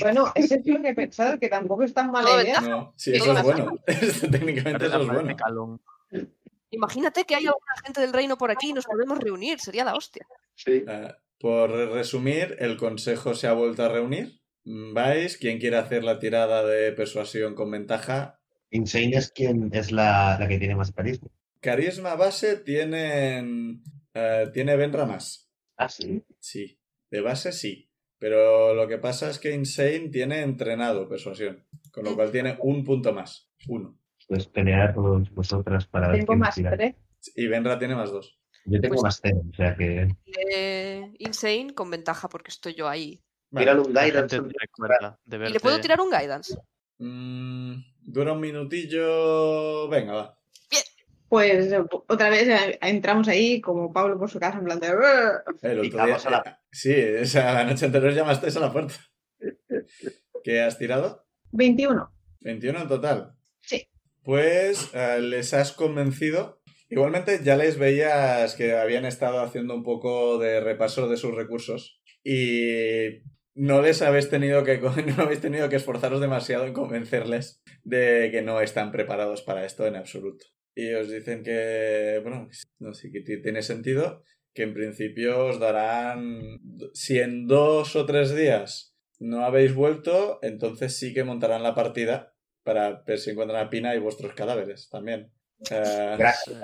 Bueno, eso es lo que he pensado, que tampoco es tan mala idea. No, sí, eso es bueno. Técnicamente eso es bueno. Imagínate que hay alguna gente del reino por aquí y nos podemos reunir, sería la hostia. Sí. Eh, por resumir, el consejo se ha vuelto a reunir. Vais, quien quiera hacer la tirada de persuasión con ventaja. Insane es quien es la, la que tiene más carisma. Carisma base tienen. eh, tiene Benra más. Ah, sí. Sí, de base sí. Pero lo que pasa es que Insane tiene entrenado persuasión. Con lo cual tiene un punto más. Uno. Pues pelear vosotras para ver Tengo más tira. tres. Y Benra tiene más dos. Yo tengo Pues- más cero, o sea que. Eh, insane con ventaja porque estoy yo ahí. Vale. Tírale un guidance. recuerda de ¿Y le puedo tirar un guidance? Mm, dura un minutillo. Venga, va. Pues eh, otra vez eh, entramos ahí como Pablo por su casa en plan de... El otro día- a la- eh, Sí, o sea, la noche anterior llamasteis a la puerta. ¿Qué has tirado? 21. 21 en total. Sí. Pues les has convencido. Igualmente ya les veías que habían estado haciendo un poco de repaso de sus recursos y no les habéis tenido que no habéis tenido que esforzaros demasiado en convencerles de que no están preparados para esto en absoluto. Y os dicen que, bueno, no sé, que tiene sentido, que en principio os darán, si en dos o tres días no habéis vuelto, entonces sí que montarán la partida para ver si encuentran a Pina y vuestros cadáveres también. Eh, Gracias.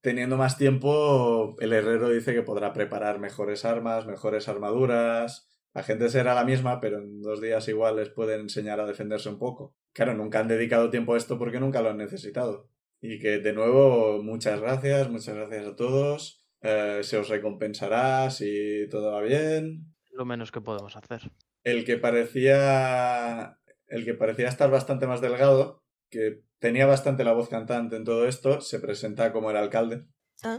Teniendo más tiempo, el herrero dice que podrá preparar mejores armas, mejores armaduras. La gente será la misma, pero en dos días igual les pueden enseñar a defenderse un poco. Claro, nunca han dedicado tiempo a esto porque nunca lo han necesitado. Y que de nuevo, muchas gracias, muchas gracias a todos. Eh, se os recompensará si todo va bien. Lo menos que podemos hacer. El que parecía. El que parecía estar bastante más delgado, que tenía bastante la voz cantante en todo esto, se presenta como el alcalde. Ah.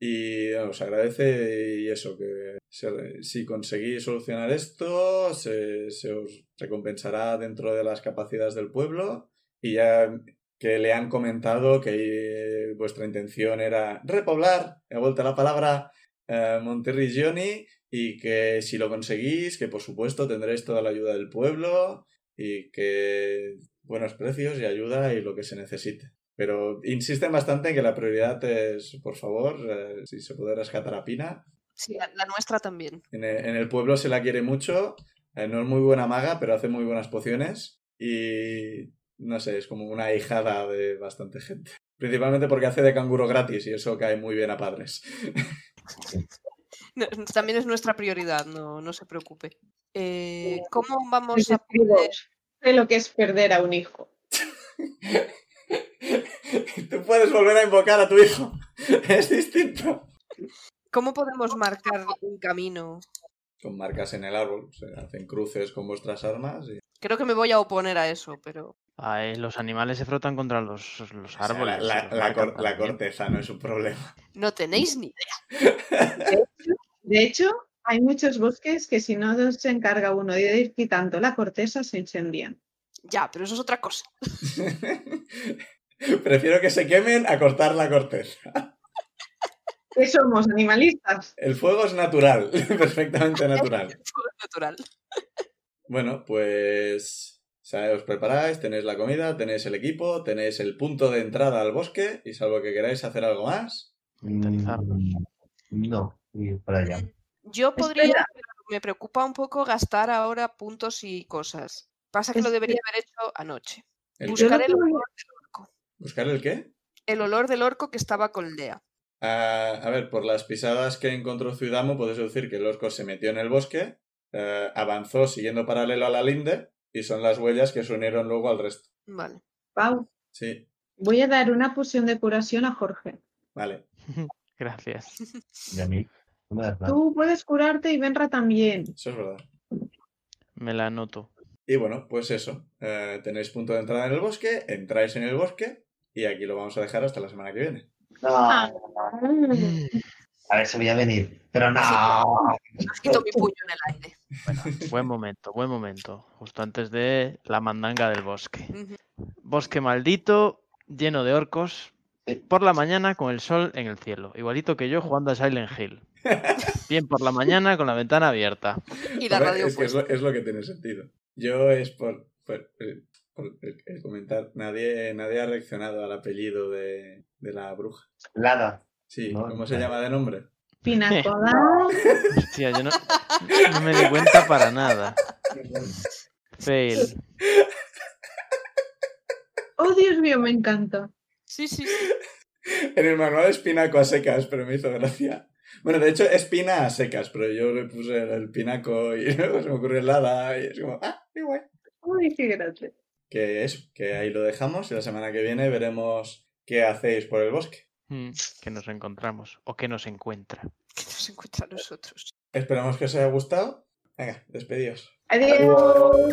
Y bueno, os agradece y eso, que se- si conseguís solucionar esto, se, se os recompensará dentro de las capacidades del pueblo y ya que le han comentado que eh, vuestra intención era repoblar, he vuelto la palabra, eh, Monterrigioni y que si lo conseguís, que por supuesto tendréis toda la ayuda del pueblo y que buenos precios y ayuda y lo que se necesite. Pero insisten bastante en que la prioridad es, por favor, eh, si se puede rescatar a Pina. Sí, la, nuestra también. En el, en el pueblo se la quiere mucho, eh, no es muy buena maga, pero hace muy buenas pociones y no sé, es como una hijada de bastante gente. Principalmente porque hace de canguro gratis y eso cae muy bien a padres. No, También es nuestra prioridad, no, no se preocupe. Eh, ¿Cómo vamos a poder- sé lo que es perder a un hijo. Tú puedes volver a invocar a tu hijo. Es distinto. ¿Cómo podemos marcar un camino? Con marcas en el árbol, se hacen cruces con vuestras armas y Creo que me voy a oponer a eso, pero Ay, los animales se frotan contra los, los O sea, árboles. la, cor- corteza no es un problema. no tenéis ni idea. De hecho, hay muchos bosques que si no se encarga uno de ir quitando la corteza, se incendian. Ya, pero eso es otra cosa. Prefiero que se quemen a cortar la corteza. ¿Qué somos? ¿Animalistas? El fuego es natural, perfectamente natural. Fuego natural. Bueno, pues o sea, os preparáis, tenéis la comida, tenéis el equipo, tenéis el punto de entrada al bosque y salvo que queráis hacer algo más. Mm, No, ir para allá. Yo podría, Espera. pero me preocupa un poco gastar ahora puntos y cosas. Pasa que lo debería haber hecho anoche. ¿el? Buscar el que voy olor, ¿buscar el qué? el olor del orco que estaba con Lea. Ah, a ver, por las pisadas que encontró Ciudadamo, puedes deducir que el orco se metió en el bosque, eh, avanzó siguiendo paralelo a la linde y son las huellas que se unieron luego al resto. Vale. Pau, Sí, voy a dar una poción de curación a Jorge. vale. Gracias. Y a mí. No me das nada. Tú puedes curarte y Benra también. Eso es verdad. Me la anoto. Y bueno, pues eso. eh, tenéis punto de entrada en el bosque, entráis en el bosque y aquí lo vamos a dejar hasta la semana que viene. No. Ah. A ver, se voy a venir. Pero no. Quito mi puño en el aire. Buen momento, buen momento. Justo antes de la mandanga del bosque. Bosque maldito, lleno de orcos. Por la mañana con el sol en el cielo. Igualito que yo jugando a Silent Hill. Bien por la mañana con la ventana abierta. Y la radio es, que es, puesta. lo, es lo que tiene sentido. Yo es por, por, eh, por el- el comentar. Nadie, nadie ha reaccionado al apellido de, de la bruja. Lada. Sí, No, ¿cómo se no. llama de nombre? Pinacoda. Hostia, yo no, no me di cuenta para nada. Fail. Oh, Dios mío, me encanta. Sí, sí, sí. En el manual es pinaco a secas, pero me hizo gracia. Bueno, de hecho es pina a secas, pero yo le puse el pinaco y luego se me ocurrió el hada y es como, ah, qué guay. Uy, qué grande. Que eso, que ahí lo dejamos y la semana que viene veremos qué hacéis por el bosque. Mm, Que nos encontramos. O que nos encuentra. Que nos encuentra a nosotros. Esperamos que os haya gustado. Venga, despedidos. Adiós.